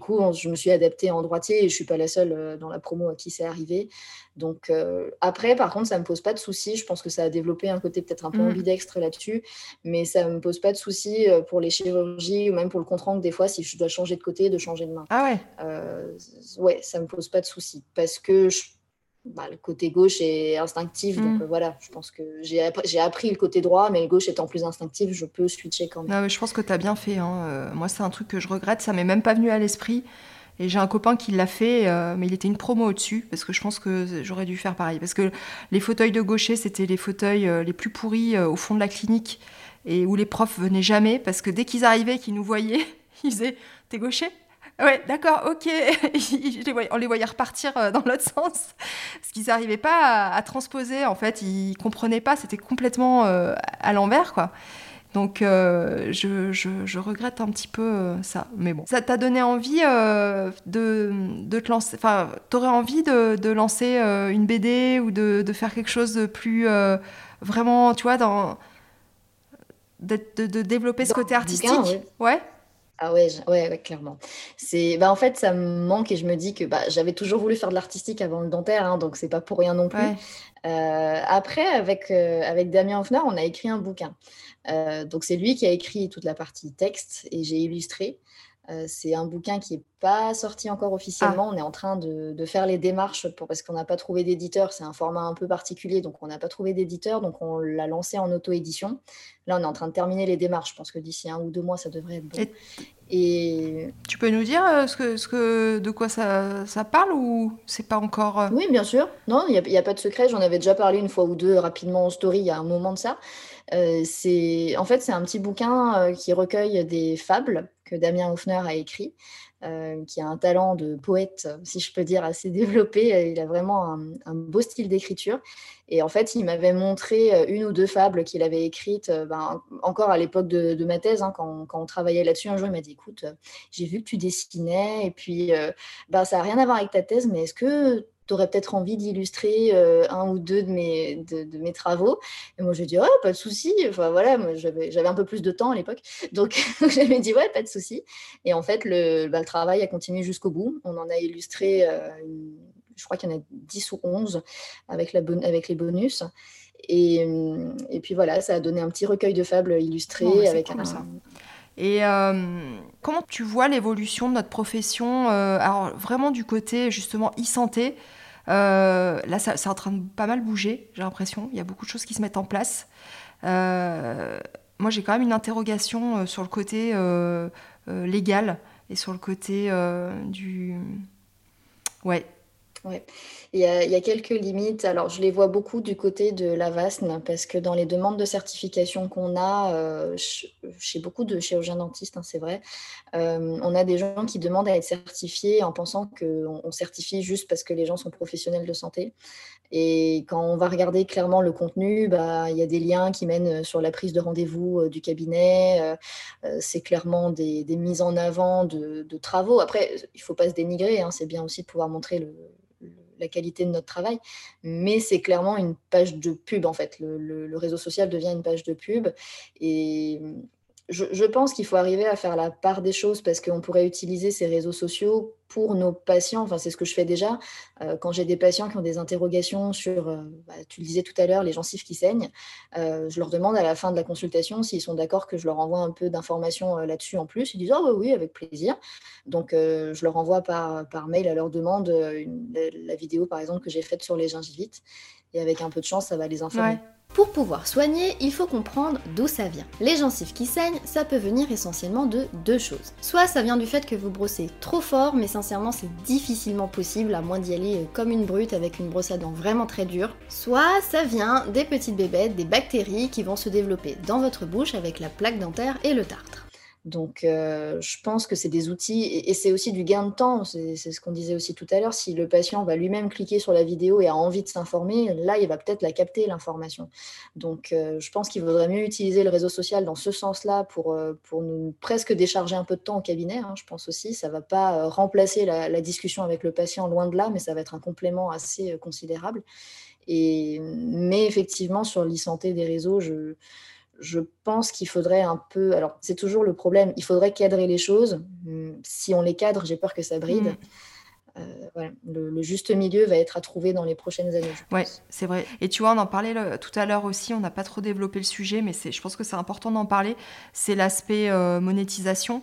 Coup, je me suis adaptée en droitier et je suis pas la seule euh, dans la promo à qui c'est arrivé. Donc euh, après, par contre, ça me pose pas de soucis. Je pense que ça a développé un côté peut-être un peu mm. ambidextre là-dessus, mais ça me pose pas de soucis euh, pour les chirurgies ou même pour le contre des fois, si je dois changer de côté, de changer de main. Ah ouais Ouais, ça me pose pas de soucis parce que bah, le côté gauche est instinctif. Donc mm. voilà, je pense que j'ai appris le côté droit, mais le gauche étant plus instinctif, je peux switcher quand même. Non, mais je pense que tu as bien fait. Hein. moi, c'est un truc que je regrette. Ça m'est même pas venu à l'esprit. Et j'ai un copain qui l'a fait, euh, mais il était une promo au-dessus, parce que je pense que j'aurais dû faire pareil. Parce que les fauteuils de gaucher, c'était les fauteuils euh, les plus pourris euh, au fond de la clinique, et où les profs venaient jamais, parce que dès qu'ils arrivaient, qu'ils nous voyaient, <laughs> ils disaient T'es gaucher? Ouais, d'accord, ok. <laughs> on les voyait repartir dans l'autre sens. Parce qu'ils n'arrivaient pas à, à, transposer, en fait. Ils comprenaient pas, c'était complètement à l'envers, quoi. Donc euh, je, je, regrette un petit peu euh, ça. Mais bon, ça t'a donné envie euh, de, de, te lancer. Enfin, t'aurais envie de, de lancer une BD ou de, de, faire quelque chose de plus vraiment, tu vois, dans de, de développer ce côté artistique? ouais. Ah ouais, ouais, clairement. C'est, bah, en fait, ça me manque et je me dis que bah, j'avais toujours voulu faire de l'artistique avant le dentaire, hein, donc c'est pas pour rien non plus. après, avec, avec Damien Hoffner, on a écrit un bouquin. Euh, donc c'est lui qui a écrit toute la partie texte et j'ai illustré. Euh, c'est un bouquin qui n'est pas sorti encore officiellement. Ah. On est en train de, faire les démarches pour, parce qu'on n'a pas trouvé d'éditeur. C'est un format un peu particulier, donc on n'a pas trouvé d'éditeur. Donc on l'a lancé en auto-édition. Là, on est en train de terminer les démarches. Je pense que d'ici un ou deux mois, ça devrait être bon. Et... Tu peux nous dire euh, ce que, ce que, de quoi ça, ça parle ou c'est pas encore... Oui, bien sûr. Non, il n'y a, a, pas de secret. J'en avais déjà parlé une fois ou deux rapidement en story il y a un moment de ça. Euh, c'est en fait c'est un petit bouquin euh, qui recueille des fables Damien Hoffner a écrit, euh, qui a un talent de poète, si je peux dire, assez <laughs> développé. Il a vraiment un, beau style d'écriture. Et en fait, il m'avait montré une ou deux fables qu'il avait écrites, ben, encore à l'époque de, ma thèse, hein, quand, on travaillait là-dessus. Un jour, il m'a dit, écoute, j'ai vu que tu dessinais, et puis ben, ça n'a rien à voir avec ta thèse, mais est-ce que tu peut-être envie d'illustrer euh, un ou deux de mes, de, mes travaux. Et moi, je dit, ouais, pas de souci. Enfin, voilà, j'avais un peu plus de temps à l'époque. <laughs> Donc, <laughs> j'avais dit, ouais, pas de souci. Et en fait, le, bah, le travail a continué jusqu'au bout. On en a illustré, euh, je crois qu'il y en a 10 ou 11 avec, la avec les bonus. Et, et, puis voilà, ça a donné un petit recueil de fables illustrés avec un, ça. Et euh, comment tu vois l'évolution de notre profession Alors vraiment du côté justement e-santé, euh, là, c'est en train de pas mal bouger, j'ai l'impression. Il y a beaucoup de choses qui se mettent en place. Euh, moi, j'ai quand même une interrogation euh, sur le côté légal et sur le côté du. Ouais, Ouais. Il y, a, quelques limites. Alors, je les vois beaucoup du côté de la VASN parce que dans les demandes de certification qu'on a euh, chez beaucoup de chirurgiens dentistes, hein, c'est vrai, euh, on a des gens qui demandent à être certifiés en pensant qu'on on certifie juste parce que les gens sont professionnels de santé. Et quand on va regarder clairement le contenu, bah, il y a des liens qui mènent sur la prise de rendez-vous euh, du cabinet. c'est clairement des, des, mises en avant de, travaux. Après, il ne faut pas se dénigrer. Hein, c'est bien aussi de pouvoir montrer le la qualité de notre travail, mais c'est clairement une page de pub en fait. Le, réseau social devient une page de pub et je, pense qu'il faut arriver à faire la part des choses parce qu'on pourrait utiliser ces réseaux sociaux pour nos patients. Enfin, c'est ce que je fais déjà. Euh, quand j'ai des patients qui ont des interrogations sur, euh, bah, tu le disais tout à l'heure, les gencives qui saignent, euh, je leur demande à la fin de la consultation s'ils sont d'accord que je leur envoie un peu d'informations là-dessus en plus. Ils disent oh, oui, avec plaisir. Donc, je leur envoie par, par mail à leur demande la, vidéo, par exemple, que j'ai faite sur les gingivites. Et avec un peu de chance, ça va les informer. Pour pouvoir soigner, il faut comprendre d'où ça vient. Les gencives qui saignent, ça peut venir essentiellement de deux choses. Soit ça vient du fait que vous brossez trop fort, mais sincèrement c'est difficilement possible à moins d'y aller euh, comme une brute avec une brosse à dents vraiment très dure. Soit ça vient des petites bébêtes, des bactéries qui vont se développer dans votre bouche avec la plaque dentaire et le tartre. Donc, euh, je pense que c'est des outils et, c'est aussi du gain de temps. C'est ce qu'on disait aussi tout à l'heure. Si le patient va lui-même cliquer sur la vidéo et a envie de s'informer, là, il va peut-être la capter, l'information. Donc, euh, je pense qu'il vaudrait mieux utiliser le réseau social dans ce sens-là pour, euh, pour nous presque décharger un peu de temps au cabinet. Hein, je pense aussi. Ça ne va pas remplacer la, la, discussion avec le patient, loin de là, mais ça va être un complément assez considérable. Et, mais effectivement, sur l'e-santé des réseaux, je je pense qu'il faudrait un peu. Alors, c'est toujours le problème. Il faudrait cadrer les choses. Si on les cadre, j'ai peur que ça bride. Euh, le, juste milieu va être à trouver dans les prochaines années. Oui, c'est vrai. Et tu vois, on en parlait tout à l'heure aussi, on n'a pas trop développé le sujet, mais je pense que c'est important d'en parler. C'est l'aspect euh, monétisation.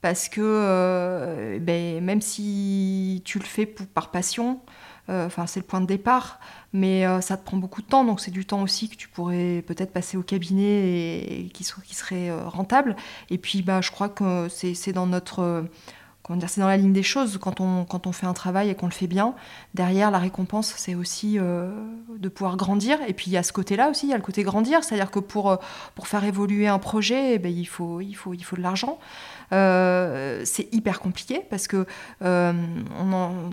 Parce que euh, ben, même si tu le fais par passion, enfin c'est le point de départ, mais euh, ça te prend beaucoup de temps, donc c'est du temps aussi que tu pourrais peut-être passer au cabinet et, qui, qui, serait euh, rentable. Et puis, bah, je crois que c'est dans notre euh, c'est dans la ligne des choses quand on, fait un travail et qu'on le fait bien. Derrière, la récompense, c'est aussi de pouvoir grandir. Et puis il y a ce côté-là aussi, il y a le côté grandir, c'est-à-dire que pour, pour faire évoluer un projet, eh ben, il, faut, de l'argent. Euh, c'est hyper compliqué parce que, euh,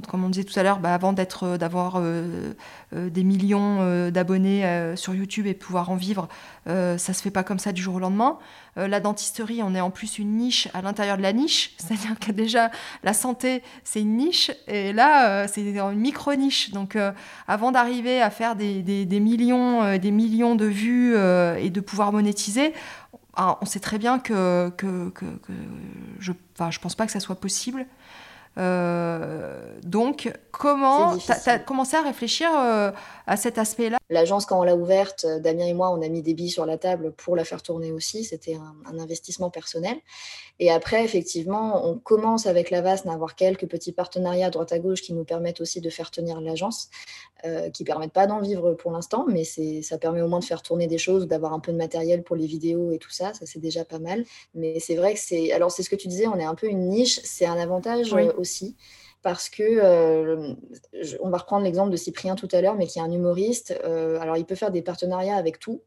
comme on disait tout à l'heure, bah, avant d'avoir euh, des millions d'abonnés sur YouTube et pouvoir en vivre, ça se fait pas comme ça du jour au lendemain. la dentisterie, on est en plus une niche à l'intérieur de la niche, <laughs> c'est-à-dire que déjà la santé, c'est une niche et là, c'est une micro-niche. Donc, avant d'arriver à faire des, des, millions, des millions de vues et de pouvoir monétiser, ah, on sait très bien que, que, je ne pense pas que ça soit possible. Euh, donc, comment tu as, commencé à réfléchir euh, à cet aspect-là? L'agence, quand on l'a ouverte, euh, Damien et moi, on a mis des billes sur la table pour la faire tourner aussi. C'était un, investissement personnel. Et après, effectivement, on commence avec la VAS à avoir quelques petits partenariats à droite à gauche qui nous permettent aussi de faire tenir l'agence, qui ne permettent pas d'en vivre pour l'instant, mais ça permet au moins de faire tourner des choses, d'avoir un peu de matériel pour les vidéos et tout ça. Ça, c'est déjà pas mal. Mais c'est vrai que c'est. Alors, c'est ce que tu disais, on est un peu une niche. C'est un avantage aussi parce que euh, on va reprendre l'exemple de Cyprien tout à l'heure, mais qui est un humoriste. Euh, alors, il peut faire des partenariats avec tout,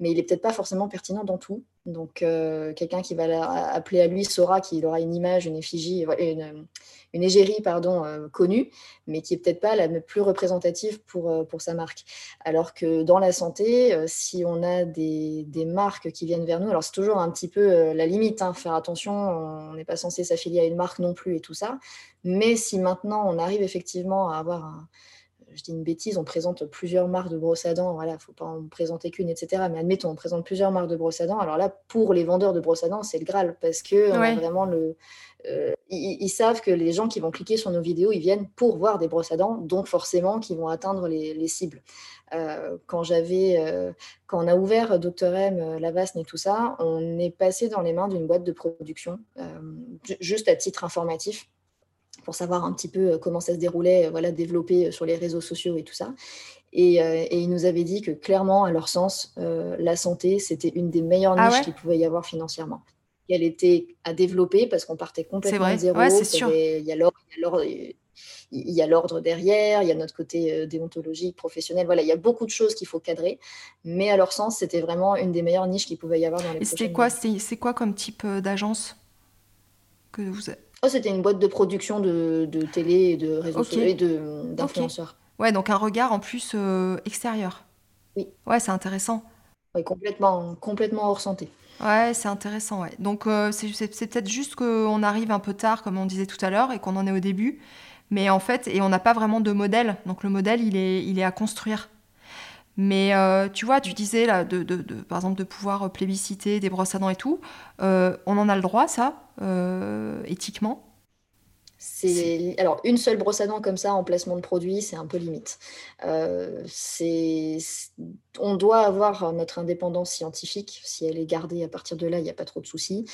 mais il n'est peut-être pas forcément pertinent dans tout. Donc, euh, quelqu'un qui va appeler à lui saura qu'il aura une image, une effigie, une, égérie pardon, euh, connue, mais qui est peut-être pas la plus représentative pour, euh, pour sa marque. Alors que dans la santé, si on a des, des, marques qui viennent vers nous, alors c'est toujours un petit peu la limite, hein, faire attention, on n'est pas censé s'affilier à une marque non plus et tout ça. Mais si maintenant on arrive effectivement à avoir un je dis une bêtise, on présente plusieurs marques de brosses à dents, voilà, faut pas en présenter qu'une, etc. Mais admettons, on présente plusieurs marques de brosses à dents. Alors là, pour les vendeurs de brosses à dents, c'est le Graal, parce que vraiment le. Euh, ils, savent que les gens qui vont cliquer sur nos vidéos, ils viennent pour voir des brosses à dents, donc forcément qu'ils vont atteindre les, cibles. Euh, quand j'avais, euh, quand on a ouvert Dr M, Lavasne et tout ça, on est passé dans les mains d'une boîte de production, juste à titre informatif pour savoir un petit peu euh, comment ça se déroulait, euh, voilà, développer euh, sur les réseaux sociaux et tout ça. Et, et ils nous avaient dit que clairement, à leur sens, la santé, c'était une des meilleures ah niches qu'il pouvait y avoir financièrement. Elle était à développer parce qu'on partait complètement de zéro. Il y a l'ordre derrière, il y a notre côté déontologique, professionnel. Voilà, il y a beaucoup de choses qu'il faut cadrer. Mais à leur sens, c'était vraiment une des meilleures niches qu'il pouvait y avoir dans les Et c'était quoi, c'est quoi comme type d'agence que vous Oh, c'était une boîte de production de, télé et de réseaux sociaux et d'influenceurs. Ouais, donc un regard en plus euh, extérieur. Oui. Ouais, c'est intéressant. Oui, complètement, complètement hors santé. Ouais, c'est intéressant, ouais. Donc euh, c'est peut-être juste qu'on arrive un peu tard, comme on disait tout à l'heure, et qu'on en est au début. Mais en fait, et on n'a pas vraiment de modèle. Donc le modèle, il est, il est à construire. Mais euh, tu vois, tu disais là, de, de, par exemple, de pouvoir plébisciter des brosses à dents et tout. on en a le droit, ça euh, éthiquement? C'est alors une seule brosse à dents comme ça en placement de produit, c'est un peu limite. Euh, c'est on doit avoir notre indépendance scientifique. Si elle est gardée à partir de là, il n'y a pas trop de soucis.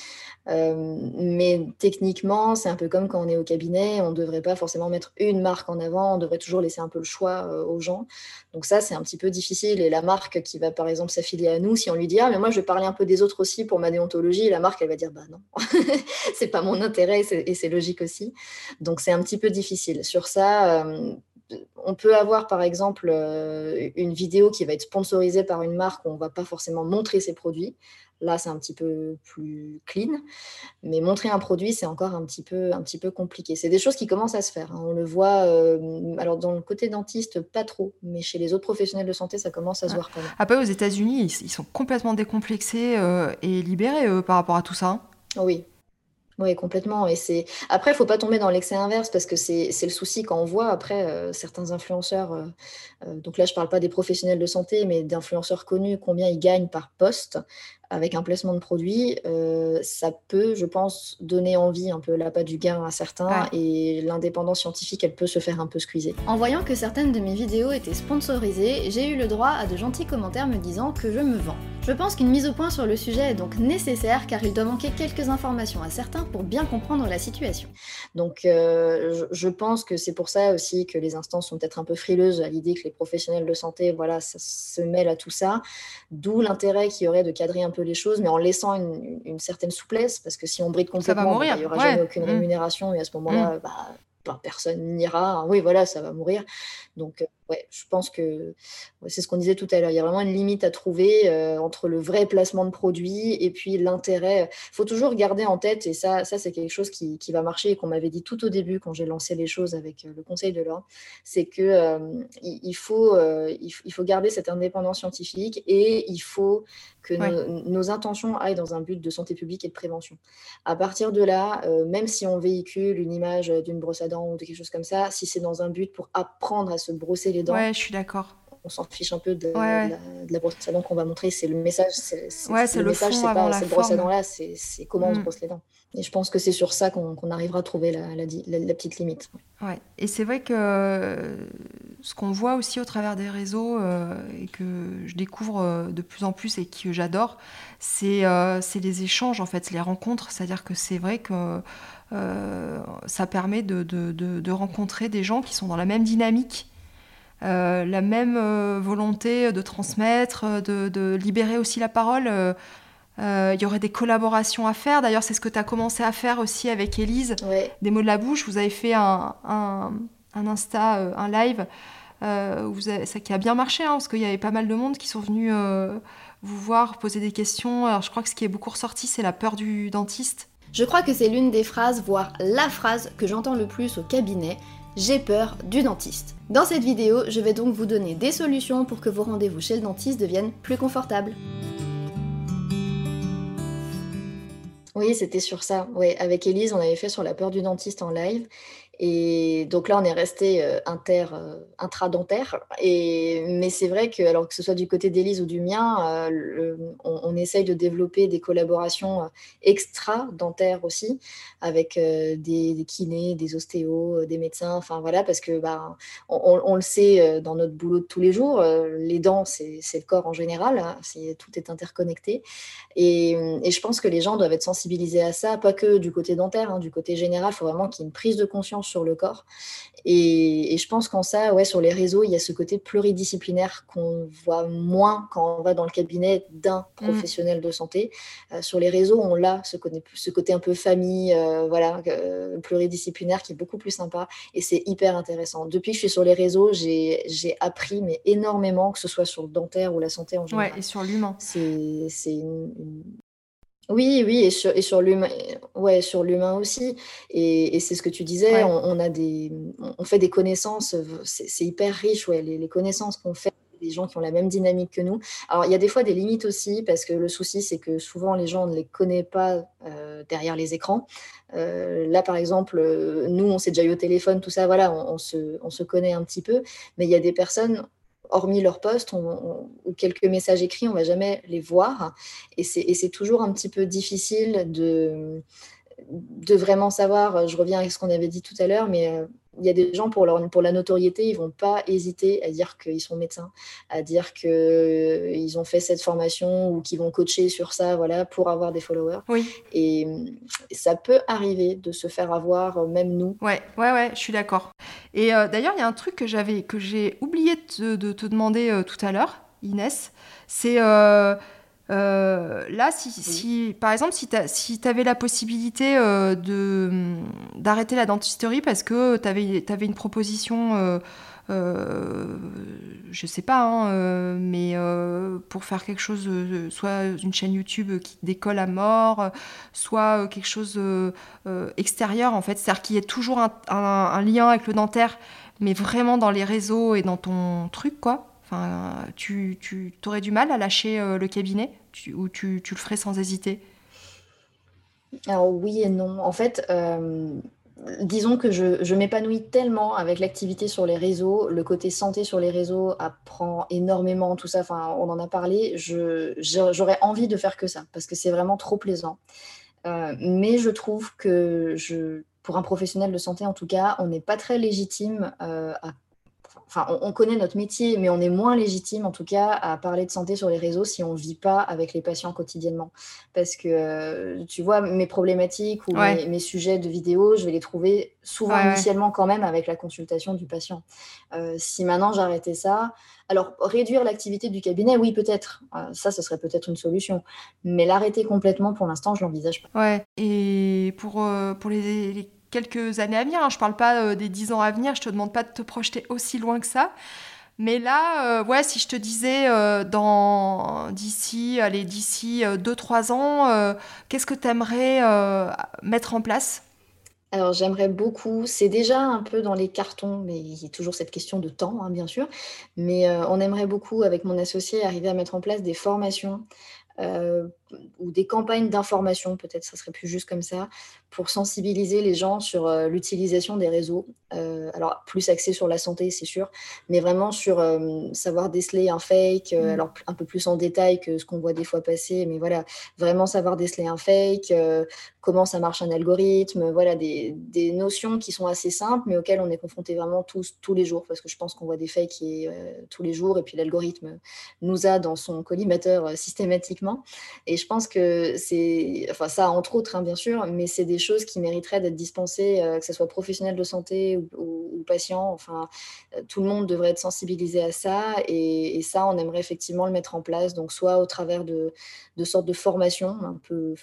Euh, mais techniquement, c'est un peu comme quand on est au cabinet, on ne devrait pas forcément mettre une marque en avant, on devrait toujours laisser un peu le choix euh, aux gens. Donc ça, c'est un petit peu difficile. Et la marque qui va par exemple s'affilier à nous, si on lui dit ah mais moi je vais parler un peu des autres aussi pour ma déontologie, la marque elle va dire bah non, <laughs> c'est pas mon intérêt et c'est logique aussi. Donc c'est un petit peu difficile. Sur ça, euh, on peut avoir par exemple une vidéo qui va être sponsorisée par une marque où on ne va pas forcément montrer ses produits. Là, c'est un petit peu plus clean. Mais montrer un produit, c'est encore un petit peu, un petit peu compliqué. C'est des choses qui commencent à se faire. Hein. On le voit, euh, alors dans le côté dentiste, pas trop. Mais chez les autres professionnels de santé, ça commence à se voir quand même. Après, aux États-Unis, ils, sont complètement décomplexés euh, et libérés par rapport à tout ça. Hein. Oui, oui, complètement. Et c'est après, il faut pas tomber dans l'excès inverse parce que c'est le souci quand on voit après euh, certains influenceurs. donc là, je parle pas des professionnels de santé, mais d'influenceurs connus, combien ils gagnent par poste avec un placement de produit, euh, ça peut, je pense, donner envie un peu la pas du gain à certains et l'indépendance scientifique, elle peut se faire un peu squeezer. En voyant que certaines de mes vidéos étaient sponsorisées, j'ai eu le droit à de gentils commentaires me disant que je me vends. Je pense qu'une mise au point sur le sujet est donc nécessaire car il doit manquer quelques informations à certains pour bien comprendre la situation. Donc euh, je, pense que c'est pour ça aussi que les instances sont peut-être un peu frileuses à l'idée que les professionnels de santé, voilà, ça se mêlent à tout ça, d'où l'intérêt qu'il y aurait de cadrer un peu les choses, mais en laissant une, certaine souplesse, parce que si on bride complètement, bah, il n'y aura jamais aucune mmh. rémunération, et à ce moment-là, mmh. bah, bah, personne n'ira. Oui, voilà, ça va mourir. Donc, euh, ouais, je pense que c'est ce qu'on disait tout à l'heure. Il y a vraiment une limite à trouver euh, entre le vrai placement de produit et puis l'intérêt. Il faut toujours garder en tête, et ça, ça c'est quelque chose qui, qui va marcher et qu'on m'avait dit tout au début quand j'ai lancé les choses avec euh, le Conseil de l'Ordre, c'est que euh, il, faut, il, faut garder cette indépendance scientifique et il faut que nos, intentions aillent dans un but de santé publique et de prévention. À partir de là, même si on véhicule une image d'une brosse à dents ou de quelque chose comme ça, si c'est dans un but pour apprendre à se brosser les Ouais, je suis d'accord. On s'en fiche un peu de, la, brosse à dents qu'on va montrer. C'est le message. C'est, ouais, c'est le, message, c'est pas cette brosse à dents là, c'est, comment on se mm. brosse les dents. Et je pense que c'est sur ça qu'on, arrivera à trouver la, la petite limite. Ouais. Et c'est vrai que ce qu'on voit aussi au travers des réseaux euh, et que je découvre euh, de plus en plus et que j'adore, c'est, euh, c'est les échanges en fait, les rencontres. C'est-à-dire que c'est vrai que ça permet de, de, de, rencontrer des gens qui sont dans la même dynamique euh, la même euh, volonté de transmettre, de, libérer aussi la parole. Euh, il y aurait des collaborations à faire. D'ailleurs, c'est ce que tu as commencé à faire aussi avec Élise, des mots de la bouche. Vous avez fait un, un, Insta, un live, vous ça qui a bien marché, hein, parce qu'il y avait pas mal de monde qui sont venus vous voir, poser des questions. Alors, je crois que ce qui est beaucoup ressorti, c'est la peur du dentiste. Je crois que c'est l'une des phrases, voire la phrase que j'entends le plus au cabinet j'ai peur du dentiste. Dans cette vidéo, je vais donc vous donner des solutions pour que vos rendez-vous chez le dentiste deviennent plus confortables. Oui, c'était sur ça. Ouais, avec Elise, on avait fait sur la peur du dentiste en live. Et donc là, on est resté euh, inter, euh, intradentaire. Mais c'est vrai que, alors que ce soit du côté d'Élise ou du mien, euh, on, essaye de développer des collaborations extra-dentaires aussi, avec des, kinés, des ostéos, des médecins, enfin voilà, parce que bah, on, le sait dans notre boulot de tous les jours, les dents, c'est le corps en général, hein, tout est interconnecté. Et, je pense que les gens doivent être sensibilisés à ça, pas que du côté dentaire, hein, du côté général, il faut vraiment qu'il y ait une prise de conscience sur le corps. Et, je pense qu'en ça, ouais, sur les réseaux, il y a ce côté pluridisciplinaire qu'on voit moins quand on va dans le cabinet d'un mm. professionnel de santé. Euh, sur les réseaux, on l'a, ce, ce côté un peu famille, euh, voilà, euh, pluridisciplinaire qui est beaucoup plus sympa. Et c'est hyper intéressant. Depuis que je suis sur les réseaux, j'ai appris mais énormément, que ce soit sur le dentaire ou la santé en général. Ouais, et sur l'humain. C'est une, oui, oui, et sur, et sur l'humain, ouais, sur l'humain aussi. Et, c'est ce que tu disais, on, a des, on fait des connaissances, c'est hyper riche, ouais, les, connaissances qu'on fait des gens qui ont la même dynamique que nous. Alors, il y a des fois des limites aussi, parce que le souci, c'est que souvent les gens ne les connaissent pas euh, derrière les écrans. Euh, là, par exemple, nous, on s'est déjà eu au téléphone, tout ça, voilà, on, se, on se connaît un petit peu, mais il y a des personnes, hormis leur poste ou quelques messages écrits, on ne va jamais les voir. Et c'est toujours un petit peu difficile de, de vraiment savoir. Je reviens avec ce qu'on avait dit tout à l'heure, mais euh, il y a des gens, pour, leur, pour la notoriété, ils vont pas hésiter à dire qu'ils sont médecins, à dire qu'ils euh, ont fait cette formation ou qu'ils vont coacher sur ça voilà, pour avoir des followers. Oui. Et ça peut arriver de se faire avoir, euh, même nous. Ouais, ouais, ouais, je suis d'accord. Et euh, d'ailleurs, il y a un truc que j'avais que j'ai oublié de, te demander tout à l'heure, Inès. C'est euh, là, si, par exemple, si tu avais la possibilité euh, d'arrêter la dentisterie parce que tu avais, avais, une proposition euh, je sais pas, hein, euh, mais pour faire quelque chose, soit une chaîne YouTube qui décolle à mort, soit quelque chose extérieur en fait, c'est-à-dire qu'il y ait toujours un, lien avec le dentaire, mais vraiment dans les réseaux et dans ton truc quoi. Enfin, tu, tu aurais du mal à lâcher le cabinet? Ou tu, tu, le ferais sans hésiter? Alors oui et non. En fait, disons que je, m'épanouis tellement avec l'activité sur les réseaux, le côté santé sur les réseaux apprend énormément, tout ça, enfin, on en a parlé, j'aurais envie de faire que ça, parce que c'est vraiment trop plaisant. Euh, mais je trouve que je, pour un professionnel de santé, en tout cas, on n'est pas très légitime euh, à enfin, on, connaît notre métier, mais on est moins légitime, en tout cas, à parler de santé sur les réseaux si on ne vit pas avec les patients quotidiennement. Parce que, euh, tu vois, mes problématiques ou mes, sujets de vidéo, je vais les trouver souvent initialement quand même avec la consultation du patient. Euh, si maintenant j'arrêtais ça, alors réduire l'activité du cabinet, oui, peut-être. Euh, ça, ce serait peut-être une solution. Mais l'arrêter complètement, pour l'instant, je l'envisage pas. Ouais. Et pour, pour les quelques années à venir. Hein. Je ne parle pas euh, des dix ans à venir. Je te demande pas de te projeter aussi loin que ça. Mais là, euh, si je te disais euh, d'ici, allez, d'ici 2-3 ans, qu'est-ce que tu aimerais mettre en place? Alors j'aimerais beaucoup, c'est déjà un peu dans les cartons, mais il y a toujours cette question de temps, hein, bien sûr, mais on aimerait beaucoup, avec mon associé, arriver à mettre en place des formations ou des campagnes d'information, peut-être ça serait plus juste comme ça, pour sensibiliser les gens sur euh, l'utilisation des réseaux. Euh, alors, plus axé sur la santé, c'est sûr, mais vraiment sur euh, savoir déceler un fake, mmh. alors un peu plus en détail que ce qu'on voit des fois passer, mais voilà, vraiment savoir déceler un fake, comment ça marche un algorithme, voilà, des, des, notions qui sont assez simples, mais auxquelles on est confronté vraiment tous, tous les jours, parce que je pense qu'on voit des fakes tous les jours, et puis l'algorithme nous a dans son collimateur systématiquement. Et je pense que c'est, enfin ça entre autres, hein, bien sûr, mais c'est des choses qui mériteraient d'être dispensées, euh, que ce soit professionnel de santé ou, patient. Enfin, euh, tout le monde devrait être sensibilisé à ça. Et, ça, on aimerait effectivement le mettre en place. Donc, soit au travers de, de sortes de formations un peu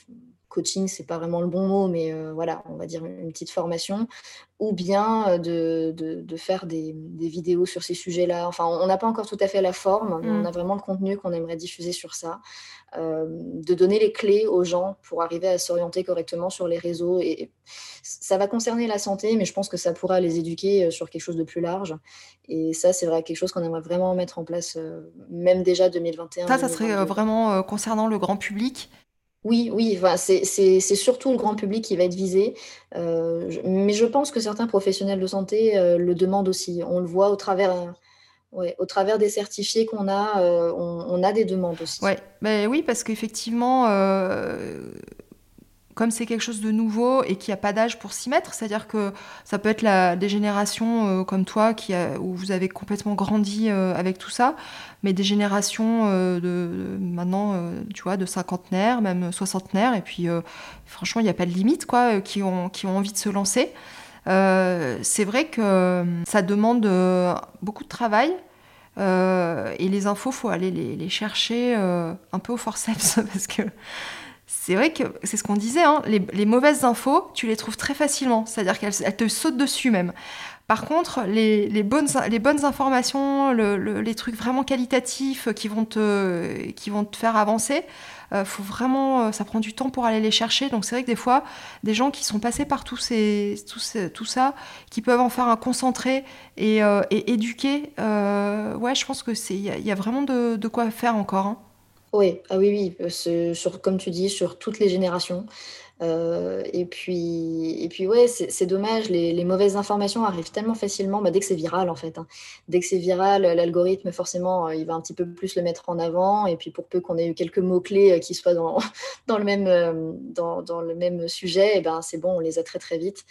coaching, c'est pas vraiment le bon mot, mais euh, voilà, on va dire une petite formation, ou bien de, de, faire des, des, vidéos sur ces sujets-là. Enfin, on n'a pas encore tout à fait la forme, mais on mm. a vraiment le contenu qu'on aimerait diffuser sur ça. Euh, de donner les clés aux gens pour arriver à s'orienter correctement sur les réseaux. Et ça va concerner la santé, mais je pense que ça pourra les éduquer euh, sur quelque chose de plus large. Et ça, c'est vrai quelque chose qu'on aimerait vraiment mettre en place, euh, même déjà 2021. Ça, ça serait vraiment concernant le grand public oui, oui, enfin, c'est surtout le grand public qui va être visé. mais je pense que certains professionnels de santé le demandent aussi. On le voit au travers, travers des certifiés qu'on a, euh, on, a des demandes aussi. Ouais, ben oui, parce qu'effectivement, euh, comme c'est quelque chose de nouveau et qu'il n'y a pas d'âge pour s'y mettre, c'est-à-dire que ça peut être la, des générations euh, comme toi qui où vous avez complètement grandi avec tout ça, mais des générations de, maintenant, tu vois, de cinquantenaires, même soixantenaires, et puis franchement, il n'y a pas de limite, quoi, qui ont, qui ont envie de se lancer. c'est vrai que ça demande beaucoup de travail, euh, et les infos, faut aller les, chercher euh, un peu au forceps <laughs> parce que c'est vrai que c'est ce qu'on disait, hein, les, mauvaises infos, tu les trouves très facilement, c'est-à-dire qu'elles te sautent dessus même. Par contre, les, bonnes, informations, les trucs vraiment qualitatifs qui vont te, faire avancer, euh, faut vraiment, euh, ça prend du temps pour aller les chercher. Donc c'est vrai que des fois, des gens qui sont passés par tout, ça, qui peuvent en faire un concentré et, euh, éduquer, ouais, je pense que c'est, il y, a vraiment de, quoi faire encore. Hein. Oui, ah oui, oui, sur, comme tu dis, sur toutes les générations. Euh, et puis, et puis ouais, c'est dommage. Les, mauvaises informations arrivent tellement facilement bah, dès que c'est viral, en fait. Hein. Dès que c'est viral, l'algorithme, forcément, euh, il va un petit peu plus le mettre en avant. Et puis, pour peu qu'on ait eu quelques mots-clés euh, qui soient dans, <laughs> dans, le même, dans, dans, le même sujet, et eh ben, c'est bon, on les a très, très vite.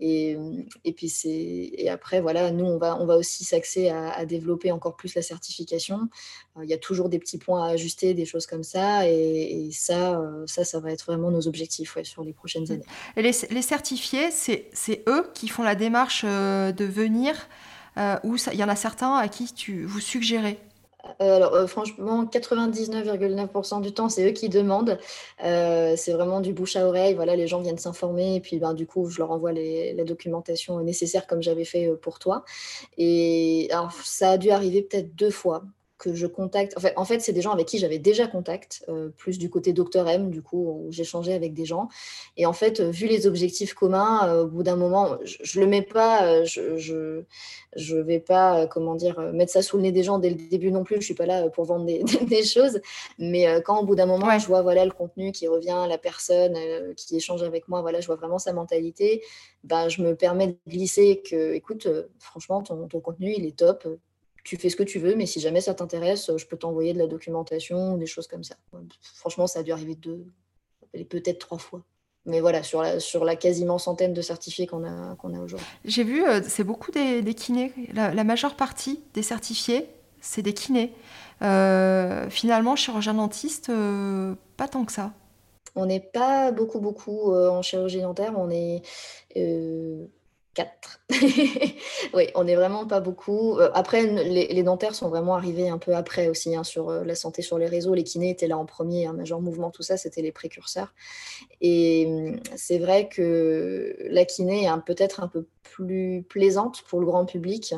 Et, et, puis c'est et après voilà nous on va on va aussi s'axer à, développer encore plus la certification. Euh, il y a toujours des petits points à ajuster des choses comme ça. Et, ça euh, ça ça va être vraiment nos objectifs ouais, sur les prochaines mmh. années. Et les, les certifiés c'est eux qui font la démarche euh, de venir ou il y en a certains à qui tu vous suggérez alors, franchement, 99,9% du temps, c'est eux qui demandent. c'est vraiment du bouche à oreille. Voilà, les gens viennent s'informer et puis ben, du coup, je leur envoie la documentation nécessaire comme j'avais fait pour toi. Et ça a dû arriver peut-être deux fois que je contacte. En fait, en fait c'est des gens avec qui j'avais déjà contact, euh, plus du côté Docteur M, du coup, où j'échangeais avec des gens. Et en fait, vu les objectifs communs, euh, au bout d'un moment, je ne le mets pas, euh, je, je, vais pas, comment dire, mettre ça sous le nez des gens dès le début non plus. Je suis pas là pour vendre <laughs> des, des choses. Mais quand au bout d'un moment, je vois voilà le contenu qui revient, la personne qui échange avec moi, voilà, je vois vraiment sa mentalité. Ben, je me permets de glisser que, écoute, franchement, ton, ton contenu, il est top tu fais ce que tu veux, mais si jamais ça t'intéresse, je peux t'envoyer de la documentation des choses comme ça. Franchement, ça a dû arriver deux, peut-être trois fois. Mais voilà, sur la, sur la quasiment centaine de certifiés qu'on a, qu'on a aujourd'hui. J'ai vu, euh, c'est beaucoup des, kinés. La, majeure partie des certifiés, c'est des kinés. Euh, finalement, chirurgien dentiste, euh, pas tant que ça. On n'est pas beaucoup, beaucoup en chirurgie dentaire. On est <laughs> oui, on n'est vraiment pas beaucoup. Euh, après, les, dentaires sont vraiment arrivés un peu après aussi hein, sur euh, la santé sur les réseaux. Les kinés étaient là en premier, un majeur mouvement, tout ça, c'était les précurseurs. Et hum, c'est vrai que la kiné est peut-être un peu plus plaisante pour le grand public.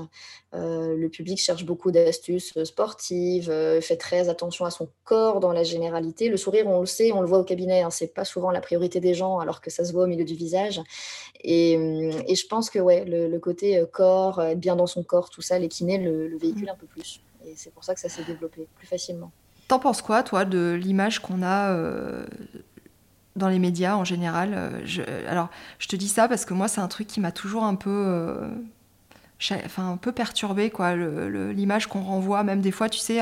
Euh, le public cherche beaucoup d'astuces sportives, fait très attention à son corps dans la généralité. Le sourire, on le sait, on le voit au cabinet, hein, c'est pas souvent la priorité des gens, alors que ça se voit au milieu du visage. Et, et je pense que ouais, le, côté euh, corps, être bien dans son corps, tout ça, les kinés le, le véhiculent un peu plus. Et c'est pour ça que ça s'est développé plus facilement. T'en penses quoi, toi, de l'image qu'on a euh, dans les médias en général euh, je, Alors, je te dis ça parce que moi, c'est un truc qui m'a toujours un peu, enfin, un peu perturbé, quoi. L'image qu'on renvoie, même des fois, tu sais,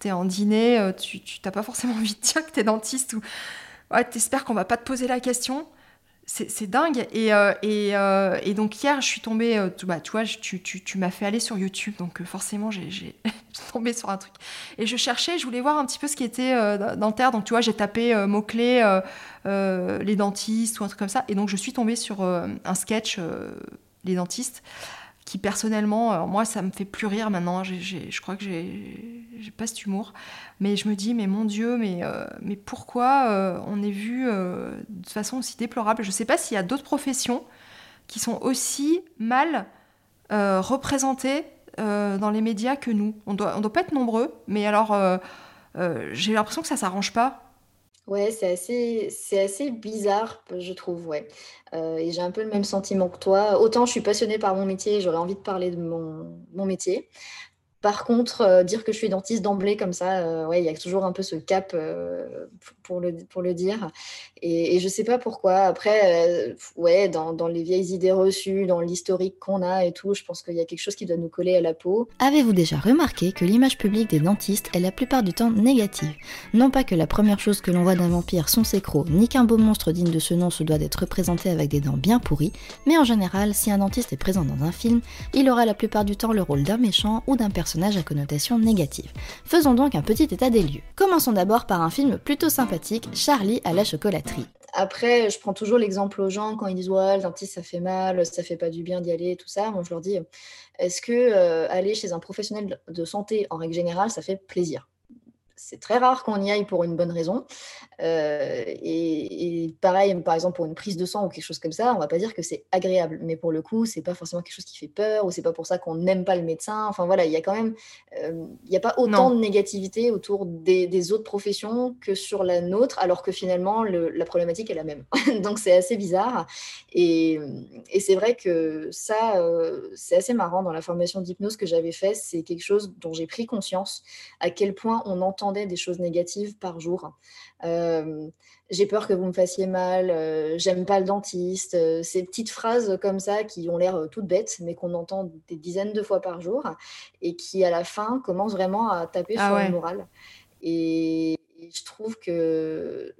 tu es en dîner, tu n'as pas forcément <laughs> envie de dire que tu es dentiste ou ouais, t'espères qu'on va pas te poser la question c'est dingue. Et, euh, euh, et, donc hier, je suis tombée, euh, bah, tu vois, tu, tu, tu m'as fait aller sur YouTube, donc forcément, j'ai <laughs> tombé sur un truc. Et je cherchais, je voulais voir un petit peu ce qui était dentaire. Donc tu vois, j'ai tapé mot-clé les dentistes ou un truc comme ça. Et donc je suis tombée sur un sketch, les dentistes qui personnellement, moi, ça me fait plus rire maintenant. je crois que j'ai pas cet humour. Mais je me dis, mais mon Dieu, mais, euh, mais pourquoi euh, on est vu euh, de façon aussi déplorable? Je ne sais pas s'il y a d'autres professions qui sont aussi mal représentées dans les médias que nous. On doit, on doit pas être nombreux, mais alors j'ai l'impression que ça s'arrange pas. Ouais, c'est assez, bizarre, je trouve, ouais. et j'ai un peu le même sentiment que toi. Autant je suis passionnée par mon métier, j'aurais envie de parler de mon métier. Par contre, euh, dire que je suis dentiste d'emblée comme ça, euh, ouais, il y a toujours un peu ce cap euh, pour, le, pour le dire. Et, je ne sais pas pourquoi. Après, ouais, dans, dans, les vieilles idées reçues, dans l'historique qu'on a et tout, je pense qu'il y a quelque chose qui doit nous coller à la peau. Avez-vous déjà remarqué que l'image publique des dentistes est la plupart du temps négative? Non pas que la première chose que l'on voit d'un vampire sont ses crocs, ni qu'un beau monstre digne de ce nom se doit d'être représenté avec des dents bien pourries, mais en général, si un dentiste est présent dans un film, il aura la plupart du temps le rôle d'un méchant ou d'un personnage à connotation négative. Faisons donc un petit état des lieux. Commençons d'abord par un film plutôt sympathique, Charlie à la chocolaterie. Après, je prends toujours l'exemple aux gens quand ils disent ouais, le ça fait mal, ça fait pas du bien d'y aller, tout ça. Moi, je leur dis est-ce que euh, aller chez un professionnel de santé en règle générale, ça fait plaisir? C'est très rare qu'on y aille pour une bonne raison. Euh, et, pareil, par exemple, pour une prise de sang ou quelque chose comme ça, on va pas dire que c'est agréable. Mais pour le coup, c'est pas forcément quelque chose qui fait peur ou c'est pas pour ça qu'on n'aime pas le médecin. Enfin voilà, il y a quand même, euh, il n'y a pas autant de négativité autour des, autres professions que sur la nôtre, alors que finalement, la problématique est la même. <laughs> Donc c'est assez bizarre. Et, c'est vrai que ça, euh, c'est assez marrant dans la formation d'hypnose que j'avais fait. C'est quelque chose dont j'ai pris conscience à quel point on entend des choses négatives par jour. Euh, j'ai peur que vous me fassiez mal, euh, j'aime pas le dentiste, euh, ces petites phrases comme ça qui ont l'air toutes bêtes, mais qu'on entend des dizaines de fois par jour et qui à la fin commencent vraiment à taper ah sur le moral. Et, je trouve que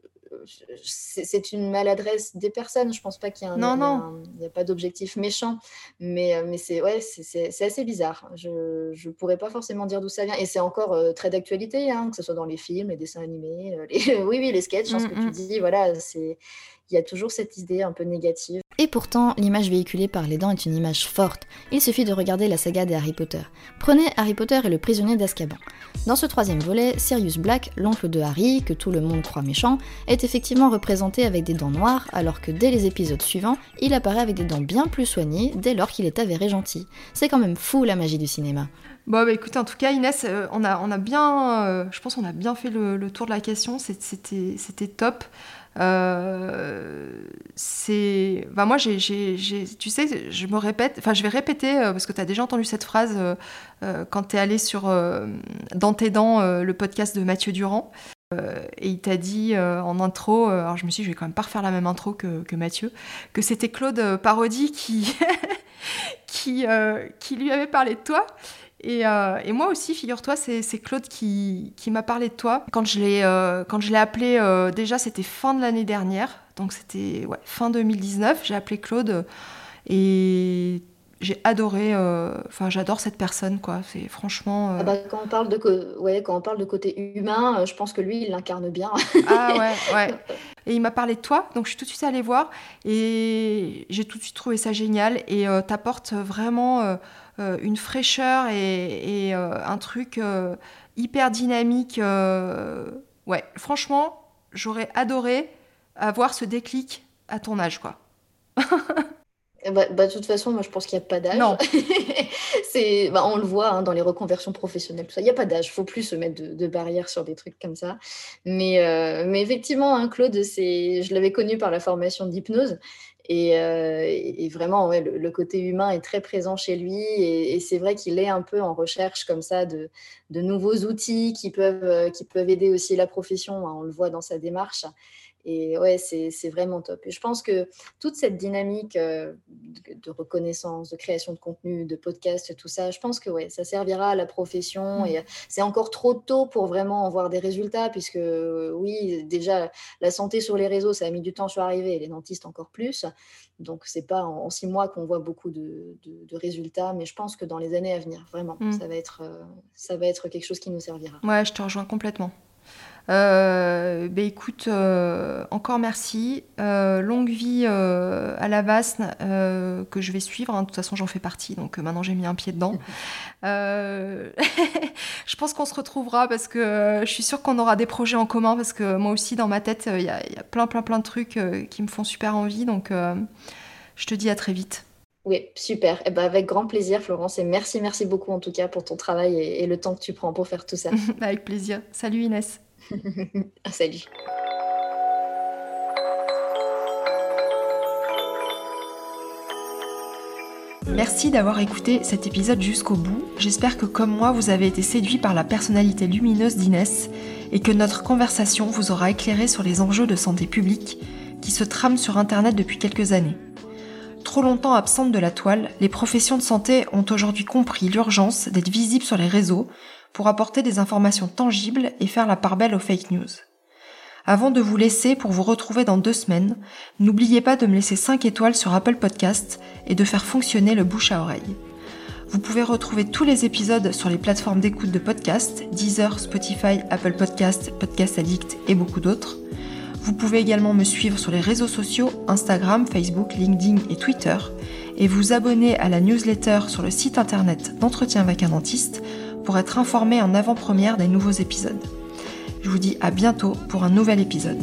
c'est une maladresse des personnes. Je pense pas qu'il y a non, il n'y a pas d'objectif méchant, mais, euh, mais c'est ouais, c'est assez bizarre. Je ne pourrais pas forcément dire d'où ça vient. Et c'est encore euh, très d'actualité, hein, que ce soit dans les films, les dessins animés, euh, <laughs> oui, oui, les sketchs, je pense que tu mm, mm. dis, voilà, c'est il y a toujours cette idée un peu négative. Et pourtant, l'image véhiculée par les dents est une image forte. Il suffit de regarder la saga des Harry Potter. Prenez Harry Potter et le prisonnier d'Azkaban. Dans ce troisième volet, Sirius Black, l'oncle de Harry, que tout le monde croit méchant, est effectivement représenté avec des dents noires, alors que dès les épisodes suivants, il apparaît avec des dents bien plus soignées dès lors qu'il est avéré gentil. C'est quand même fou la magie du cinéma. Bon, bah, écoute, en tout cas, Inès, euh, on, a, on a bien, euh, je pense qu'on a bien fait le, le, tour de la question. C'était top. Euh, c'est. Bah, moi, j'ai, tu sais, je me répète, enfin, je vais répéter, euh, parce que tu as déjà entendu cette phrase euh, quand tu es allé sur Dans tes dents, le podcast de Mathieu Durand. et il t'a dit en intro, alors je me suis dit, je vais quand même pas refaire la même intro que, que Mathieu, que c'était Claude Parodi qui, <laughs> qui, qui lui avait parlé de toi. Euh, et, moi aussi, figure-toi, c'est Claude qui, m'a parlé de toi. Quand je l'ai euh, appelé, euh, déjà c'était fin de l'année dernière, donc c'était fin 2019, j'ai appelé Claude et j'ai adoré, enfin j'adore cette personne, quoi. C'est franchement. Ah bah, quand, on parle de ouais, quand on parle de côté humain, je pense que lui, il l'incarne bien. ah ouais, <laughs> ouais. Et il m'a parlé de toi, donc je suis tout de suite allée voir et j'ai tout de suite trouvé ça génial et t'apportes vraiment euh, une fraîcheur et, euh, un truc euh, hyper dynamique. ouais, franchement, j'aurais adoré avoir ce déclic à ton âge, quoi. Bah, bah, de toute façon, moi je pense qu'il n'y a pas d'âge. Non. <laughs> c'est, bah, on le voit hein, dans les reconversions professionnelles, tout ça. Il n'y a pas d'âge. Il faut plus se mettre de, barrières sur des trucs comme ça. Mais, mais effectivement, hein, Claude, c'est, je l'avais connu par la formation d'hypnose. Euh, et, vraiment, le, côté humain est très présent chez lui. Et, c'est vrai qu'il est un peu en recherche comme ça de, nouveaux outils qui peuvent, euh, qui peuvent aider aussi la profession. Hein, on le voit dans sa démarche. Et ouais, c'est vraiment top. Et je pense que toute cette dynamique euh, de, reconnaissance, de création de contenu, de podcast, tout ça, je pense que ouais, ça servira à la profession. Mmh. Et c'est encore trop tôt pour vraiment en voir des résultats, puisque oui, déjà, la santé sur les réseaux, ça a mis du temps sur arriver, et les dentistes encore plus. Donc, c'est pas en, six mois qu'on voit beaucoup de, résultats, mais je pense que dans les années à venir, vraiment, mmh. ça, va être, euh, ça va être quelque chose qui nous servira. Ouais, je te rejoins complètement. Euh, ben écoute, euh, encore merci. Euh, longue vie à la Vasne que je vais suivre. Hein. De toute façon, j'en fais partie, donc maintenant j'ai mis un pied dedans. <laughs> <laughs> je pense qu'on se retrouvera parce que je suis sûre qu'on aura des projets en commun parce que moi aussi, dans ma tête, il y, a plein, plein, plein de trucs qui me font super envie. Donc, je te dis à très vite. Oui, super. Eh ben, avec grand plaisir, Florence. Et merci, merci beaucoup en tout cas pour ton travail et, et le temps que tu prends pour faire tout ça. <laughs> avec plaisir. Salut Inès. Salut. Merci d'avoir écouté cet épisode jusqu'au bout. J'espère que comme moi, vous avez été séduit par la personnalité lumineuse d'Inès et que notre conversation vous aura éclairé sur les enjeux de santé publique qui se trament sur Internet depuis quelques années. Trop longtemps absentes de la toile, les professions de santé ont aujourd'hui compris l'urgence d'être visibles sur les réseaux pour apporter des informations tangibles et faire la part belle aux fake news. Avant de vous laisser pour vous retrouver dans deux semaines, n'oubliez pas de me laisser 5 étoiles sur Apple Podcast et de faire fonctionner le bouche à oreille. Vous pouvez retrouver tous les épisodes sur les plateformes d'écoute de podcast, Deezer, Spotify, Apple Podcast, Podcast Addict et beaucoup d'autres. Vous pouvez également me suivre sur les réseaux sociaux Instagram, Facebook, LinkedIn et Twitter et vous abonner à la newsletter sur le site internet d'entretien avec un dentiste pour être informé en avant-première des nouveaux épisodes. Je vous dis à bientôt pour un nouvel épisode.